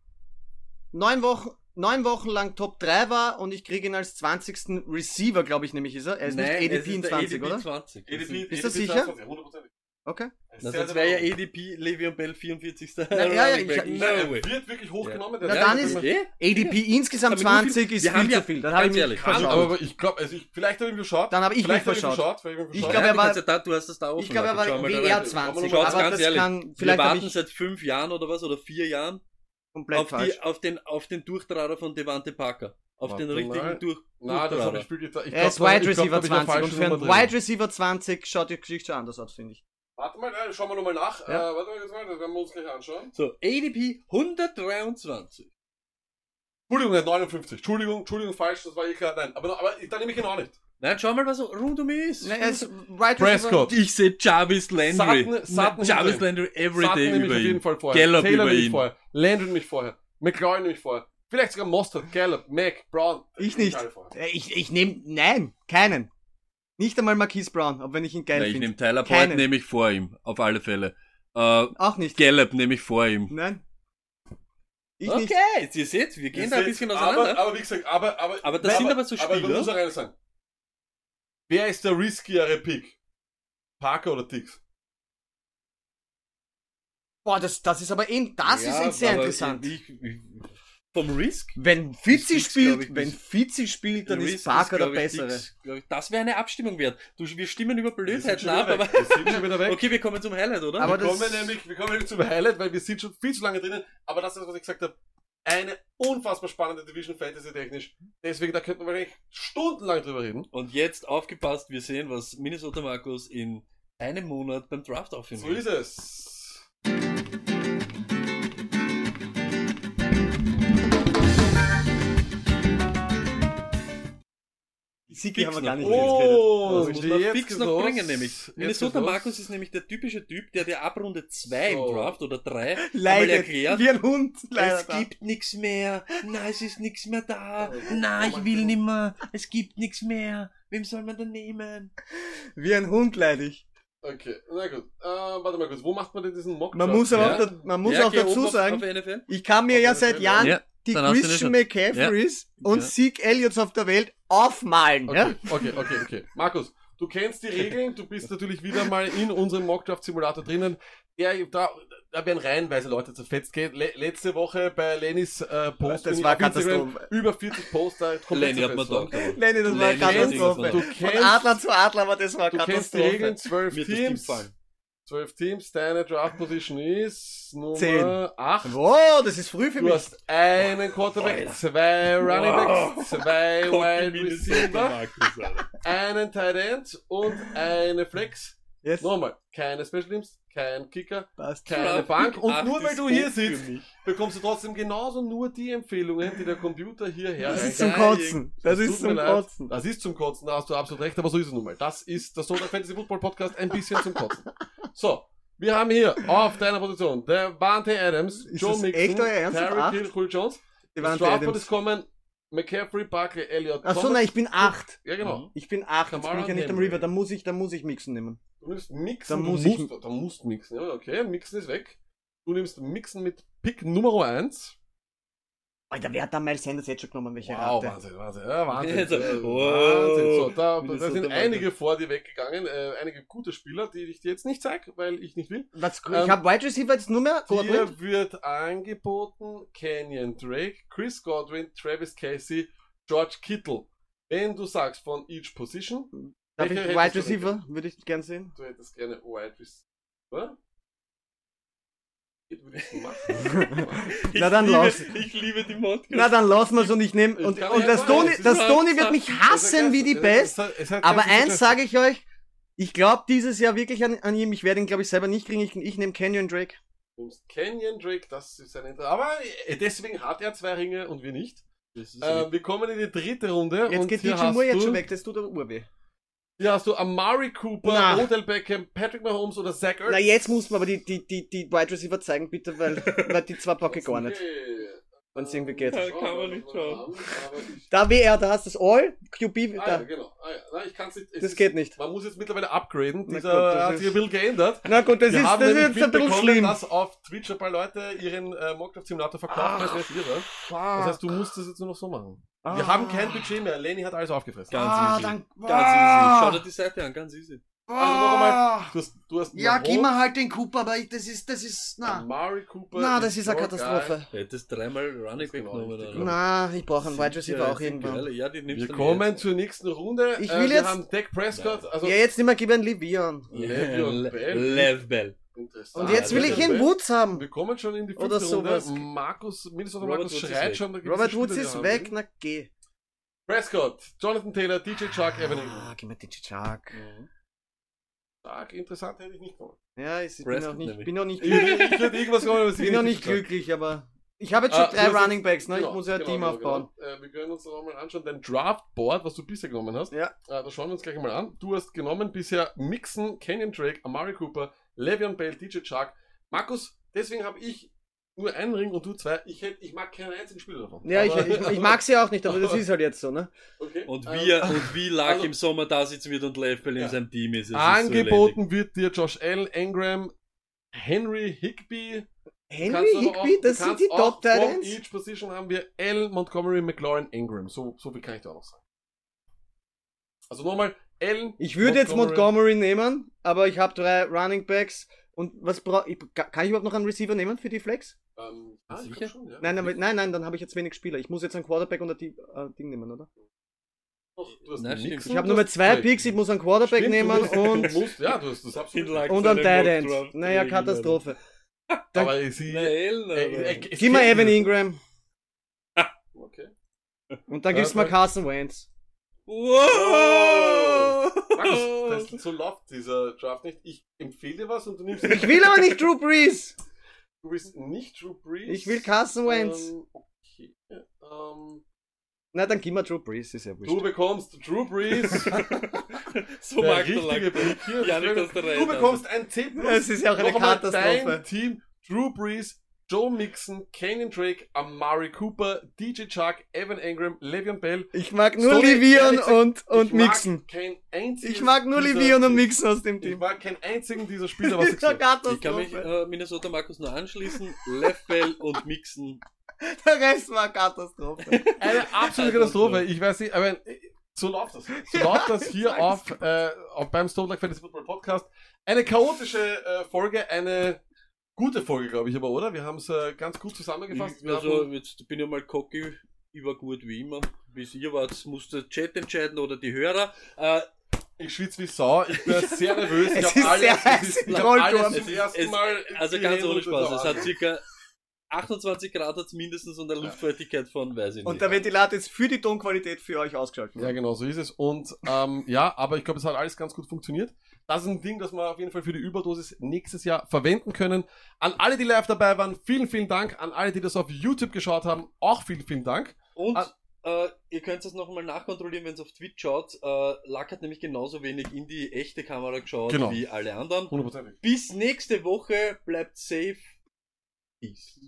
neun Wochen, neun Wochen lang Top 3 war und ich kriege ihn als 20. Receiver, glaube ich nämlich, ist er. Er ist Nein, nicht es ADP ist in der 20, ADP oder? 20. ADP, Ist das ADP sicher? 22, 100%. Okay. Das, sehr wäre ja. ADP, Le'Veon Bell 44. Na, ja, ja, ich- ich- no way. wird wirklich hochgenommen. Na, der dann ist- Eh? ADP insgesamt Aber nur viel- 20 ist wir haben viel ja- zu viel. Dann habe ich ehrlich, Kann, aber ich glaube, also ich, vielleicht habe ich mich verschaut. Dann habe ich mich vielleicht habe ich verschaut. Ich, glaube, Ja, er du war- ja da, du hast das da offen. Ich glaube, er war WR rein. 20, Schaut's aber ganz das ehrlich. kann, Wir warten seit fünf Jahren oder was, oder vier Jahren komplett auf, falsch. die, auf, den, auf den Durchtrader von Devante Parker. Auf Warte den richtigen mal. Durch Na, das habe Durchtrader. ich getan. Ich Er ist glaub, Wide glaub, Receiver ich 20 auf der und für einen. Wide Receiver 20 schaut die Geschichte schon anders aus, finde ich. Warte mal, äh, schauen wir nochmal nach. Ja. Äh, warte mal, jetzt mal, das werden wir uns gleich anschauen. So, ADP 123. Entschuldigung, nicht 59. Entschuldigung, Entschuldigung, falsch, das war eh klar. Nein, aber, aber dann nehme ich ihn auch nicht. Nein, schau mal, was so rund um ihn ist. Ne, er ist Receiver. Prescott. Ich sehe Jarvis Landry. Sutton- Sutton Jarvis. Landry every Sutton day nehme ich über auf jeden ihn. Fall vorher. Gallup Taylor über ihn. vorher. Landry nehme ich vorher. McLaurin nehme ich vorher. Vielleicht sogar Mostert, Gallup, Mac, Brown. Ich nicht. Äh, Ich, ich nehme, nein, keinen. Nicht einmal Marquise Brown, auch wenn ich ihn geil Nein, ich finde. nehme Tyler Boyd, nehme ich vor ihm. Auf alle Fälle. Äh, Auch nicht. Gallup nehme ich vor ihm. Nein. Ich okay, nicht. jetzt ihr seht, wir gehen Ihr da ein bisschen auseinander. Aber, aber wie gesagt, aber, aber, Aber das sind aber so Aber Spieler. man muss auch eines sagen. Wer ist der riskiere Pick? Parker oder Dix? Boah, das, das ist aber eh, das Ja, ist sehr aber interessant. Ich, ich, vom Risk? Wenn glaub spielt, ich, wenn ist- Fitzi spielt, dann Risk ist Parker der glaub ich, bessere. Dix, ich. Das wäre eine Abstimmung wert. Du, wir stimmen über Blödheiten schon ab, aber. Wir sind schon wieder weg. Okay, wir kommen zum Highlight, oder? Aber wir, kommen nämlich, wir kommen nämlich zum Highlight, weil wir sind schon viel zu lange drinnen. Aber das ist, was ich gesagt habe, eine unfassbar spannende Division Fantasy technisch. Deswegen, da könnten wir eigentlich stundenlang drüber reden. Und jetzt aufgepasst, wir sehen, was Minnesota Markus in einem Monat beim Draft aufhören So ist es. Siki haben wir noch. gar nicht Oh, Das muss man jetzt fix noch los. bringen, nämlich. Minnesota. Markus ist nämlich der typische Typ, der dir ab Runde 2 So. im Draft oder 3 einmal *laughs* Leidet, erklärt, wie ein Hund. Leider es da. gibt nichts mehr, na, es ist nichts mehr da, Oh, na, oh ich mein will nimmer, es gibt nichts mehr, wem soll man denn nehmen? Wie ein Hund leide ich. Okay, na gut. Äh, warte mal kurz. Wo macht man denn diesen Mock? Man muss aber Ja. auch, da, man muss Ja, auch dazu auf- sagen, auf NFL. ich kann mir Auf ja jeden seit. Jahren Ja, die dann du Christian McCaffreys und Ja. Zeke Elliots auf der Welt aufmalen. Okay, Ja? okay, okay, okay. Markus, du kennst die Regeln, du bist natürlich wieder mal in unserem Mockdraft-Simulator drinnen. Der, da, da werden reihenweise Leute zerfetzt. gehen. Le letzte Woche bei Lennys äh, Post Das war Katastrophe. über 40 Poster komplett Lenny hat mir gedacht. Lenny, das war Lenny Katastrophe. Du Von kennst, Adler zu Adler, aber das war du eine kennst die Regeln, Katastrophe. 12 Mir hat das Team Teams. Gefallen. 12 Teams, deine Draft-Position ist Nummer Zehn. 8. Wow, das ist früh für Du mich. hast einen Quarterback, Alter. zwei Running Wow. Backs, zwei Wide Receiver, einen Tight End und eine Flex. Yes. Nochmal, keine Special Teams, kein Kicker, Passt. keine Bank. Und acht nur weil du hier sitzt, bekommst du trotzdem genauso nur die Empfehlungen, die der Computer hierher Das ist zum. Kotzen. Das tut ist zum. Kotzen. Das ist zum Kotzen, da hast du absolut recht, aber so ist es nun mal. Das ist der Sonntag Fantasy Football Podcast ein bisschen zum Kotzen. So, wir haben hier auf deiner Position der Vante Adams, Ist Joe das Mixon, echt euer Ernst? Auf Terry? Hill, Julio Jones. Das Devante Adams. ist kommen, McCaffrey, Barkley, Elliott, Achso, nein, ich bin acht. Ja, genau. Ich bin acht. Jetzt bin ich ja nicht am. River. Da muss ich, da muss ich Mixen nehmen. Du nimmst Mixen, Dann du muss ich- musst, da musst Mixen, ja, okay, Mixen ist weg. Du nimmst Mixen mit Pick Nummer 1. Alter, wer hat da Miles Sanders jetzt schon genommen? Welche Wow, Rate? Wahnsinn, Wahnsinn, ja, Wahnsinn. Also, wow. Wahnsinn. So, da, da sind einige vor dir weggegangen, äh, einige gute Spieler, die ich dir jetzt nicht zeige, weil ich nicht will. Was, Ähm, ich habe Wide Receiver jetzt nur mehr Godwin. Dir wird angeboten Kenyon Drake, Chris Godwin, Travis Casey, George Kittle. Wenn du sagst von each position, Darf ich welche Wide Receiver? Würde ich gern sehen. du hättest gerne Wide Receiver. *laughs* ich. Na dann liebe, lass. Ich liebe die Modcast. Na dann lassen wir's und ich nehme und, kann und das. Toni, Das Toni wird mich hassen wie die Pest. es- es hat Aber eins sage ich euch, ich glaube dieses Jahr wirklich an, an ihm. Ich werde ihn glaube ich selber nicht kriegen. Ich, ich nehme Canyon Drake. Du nimmst Canyon Drake, das ist ein Inter Aber äh, deswegen hat er zwei Ringe und wir nicht. Äh, wir kommen in die dritte Runde. Jetzt und geht DJ Moore jetzt schon weg. Das tut der Urweh. Hier hast du Amari Cooper, Na. Odell Beckham, Patrick Mahomes oder Zach Ertz. Na jetzt muss man aber die, die, die, die Wide Receiver zeigen, bitte, weil, *laughs* weil die zwei packe ich gar nicht. Okay. Wenn es irgendwie geht. Ja, kann man nicht schauen. Da WR, da hast du das All, QB, Ah, ja, da. genau. Ah, ja. Nein, ich kann's nicht. es Das ist- geht nicht. Man muss jetzt mittlerweile upgraden. Na Dieser gut, das hat ist- sich ein bisschen geändert. Na gut, das Wir ist, haben das ist jetzt ein bisschen schlimm. dass auf Twitch ein paar Leute ihren äh, Mockdraft Simulator verkaufen als Reserve. Das heißt, du musst das jetzt nur noch so machen. Wir Ah. haben kein Budget mehr. Lenny hat alles aufgefressen. Ganz Ah, easy. dann- Ganz Ah. easy. Schau dir die Seite an, ganz easy. Also noch einmal, du hast, du hast Ja, gib mir halt den Cooper, aber ich, das ist, das ist, na. Amari Cooper. Na, das ist eine Katastrophe. Du hättest dreimal Running Back genommen. oder? Na, ich brauche einen Wide Receiver auch irgendwann. Ja, die nimmst Wir kommen zur nächsten Runde. Ich Äh, will wir jetzt- haben Dak Prescott. Also, Ja, jetzt nicht mehr, gib einen Livian. Le'Veon Bell. Lev Bell. Interessant. Und jetzt will ich Le'Veon Bell. Woods haben. Wir kommen schon in die Oder fünfte Runde. Markus, Minnesota Robert Markus Woods ist schreit weg. schon. Robert Woods ist weg, ihn. na geh. Prescott, Jonathan Taylor, DJ Chuck, Evan Ingram. Ah, gib mir die Chuck. Stark, interessant hätte ich nicht gemacht. Ja, ich bin noch nicht, bin noch nicht Ich, glücklich. ich hätte irgendwas gemacht, aber Ich bin noch nicht glücklich, aber ich habe jetzt schon Ah, drei Running Backs, ne? Genau, ich muss ja ein genau, Team genau, aufbauen. Genau. Äh, wir können uns noch mal anschauen, dein Draftboard, was du bisher genommen hast. Ja. Äh, das schauen wir uns gleich mal an. Du hast genommen bisher Mixon, Kenyon Drake, Amari Cooper, Le'Veon Bell, DJ Chuck. Markus, deswegen habe ich nur einen Ring und du zwei. Ich, hätte, ich mag keinen einzigen Spieler davon. Ja, ich, Aber- ich, ich mag sie auch nicht, aber das ist halt jetzt so, ne? Okay. Und Ähm, wie, er, und wie Luck also- im Sommer da sitzen wird und Lev Bell Ja. in seinem Team ist. es ist so Angeboten wird dir Josh Allen, Ingram, Henry Higby. Henry auch- Higby, das sind die Top Titans. each Position haben wir Allen, Montgomery, McLaurin, Ingram. So, so viel kann ich dir auch noch sagen. Also nochmal, Allen. Ich würde jetzt Montgomery nehmen, aber ich habe drei Running Backs. Und was brauche ich? Kann ich überhaupt noch einen Receiver nehmen für die Flex? Ähm, ich Sicher? schon, ja. Nein, aber, nein, nein, dann habe ich jetzt wenig Spieler. Ich muss jetzt einen Quarterback und ein Di- äh, Ding nehmen, oder? Doch, du hast Nein, nix. Ich habe nur mehr zwei Picks, ich muss einen Quarterback Stimmt, nehmen du musst, und, musst, ja, du hast das absolut. Like- und einen Tight End. Naja. Katastrophe. Dann- *laughs* Aber sie. Gib mir Evan. Ingram *laughs* Okay. und dann gibst du mir Äh, Carson Wentz. Wow! Markus, das, so läuft dieser Draft nicht. Ich empfehle dir was und du nimmst. *laughs* Ich will aber nicht Drew Brees. Du willst nicht Drew Brees. Ich will Carson Wentz. Ähm, okay. Ähm, Na, dann gib mir Drew Brees, ist ja wurscht. du bekommst Drew Brees. *laughs* so der mag der richtige. Pick hier. Ja, du bekommst ein C+. Es ist ja auch eine Katastrophe. Dein Team Drew Brees, Joe Mixon, Kenyon Drake, Amari Cooper, DJ Chuck, Evan Ingram, Le'Veon Bell. Ich mag nur Sorry, ehrlich gesagt, und, und ich mag Mixon. Kein einziges Ich mag nur dieser- Livian und Mixon aus dem Ich Team. mag keinen einzigen dieser *laughs* Spieler, was ich gesagt habe. Ich kann mich äh, Minnesota Markus nur anschließen. Lev Bell und Mixon. *laughs* Der Rest war Katastrophe. *laughs* Eine absolute Katastrophe. Ich weiß nicht, aber äh, so läuft das. So läuft das hier auf, äh, auf beim Stone Like Fantasy Football Podcast. Eine chaotische äh, Folge, eine gute Folge, glaube ich, aber, oder? Wir haben es äh, ganz gut zusammengefasst. Ich, also, jetzt bin ich mal cocky über gut wie immer. Bis ihr wart, muss der Chat entscheiden oder die Hörer. Äh, ich schwitze wie Sau. Ich bin *laughs* sehr nervös. Es ich ist hab sehr alles, es ist, ich hab alles zum ersten es- Mal. also ganz ohne Spaß. Es hat circa 28 Grad hat's mindestens und eine Luftfeuchtigkeit von, weiß ich nicht. Und der Ventilator ist für die Tonqualität für euch ausgeschaltet. Ja, genau, so ist es. Und ähm, ja, aber ich glaube, es hat alles ganz gut funktioniert. Das ist ein Ding, das wir auf jeden Fall für die Überdosis nächstes Jahr verwenden können. An alle, die live dabei waren, vielen, vielen Dank. An alle, die das auf YouTube geschaut haben, auch vielen, vielen Dank. Und Ah. äh, ihr könnt es nochmal nachkontrollieren, wenn es auf Twitch schaut. Äh, Lack hat nämlich genauso wenig in die echte Kamera geschaut Genau. wie alle anderen. Hundertprozentig. Bis nächste Woche. Bleibt safe. Peace.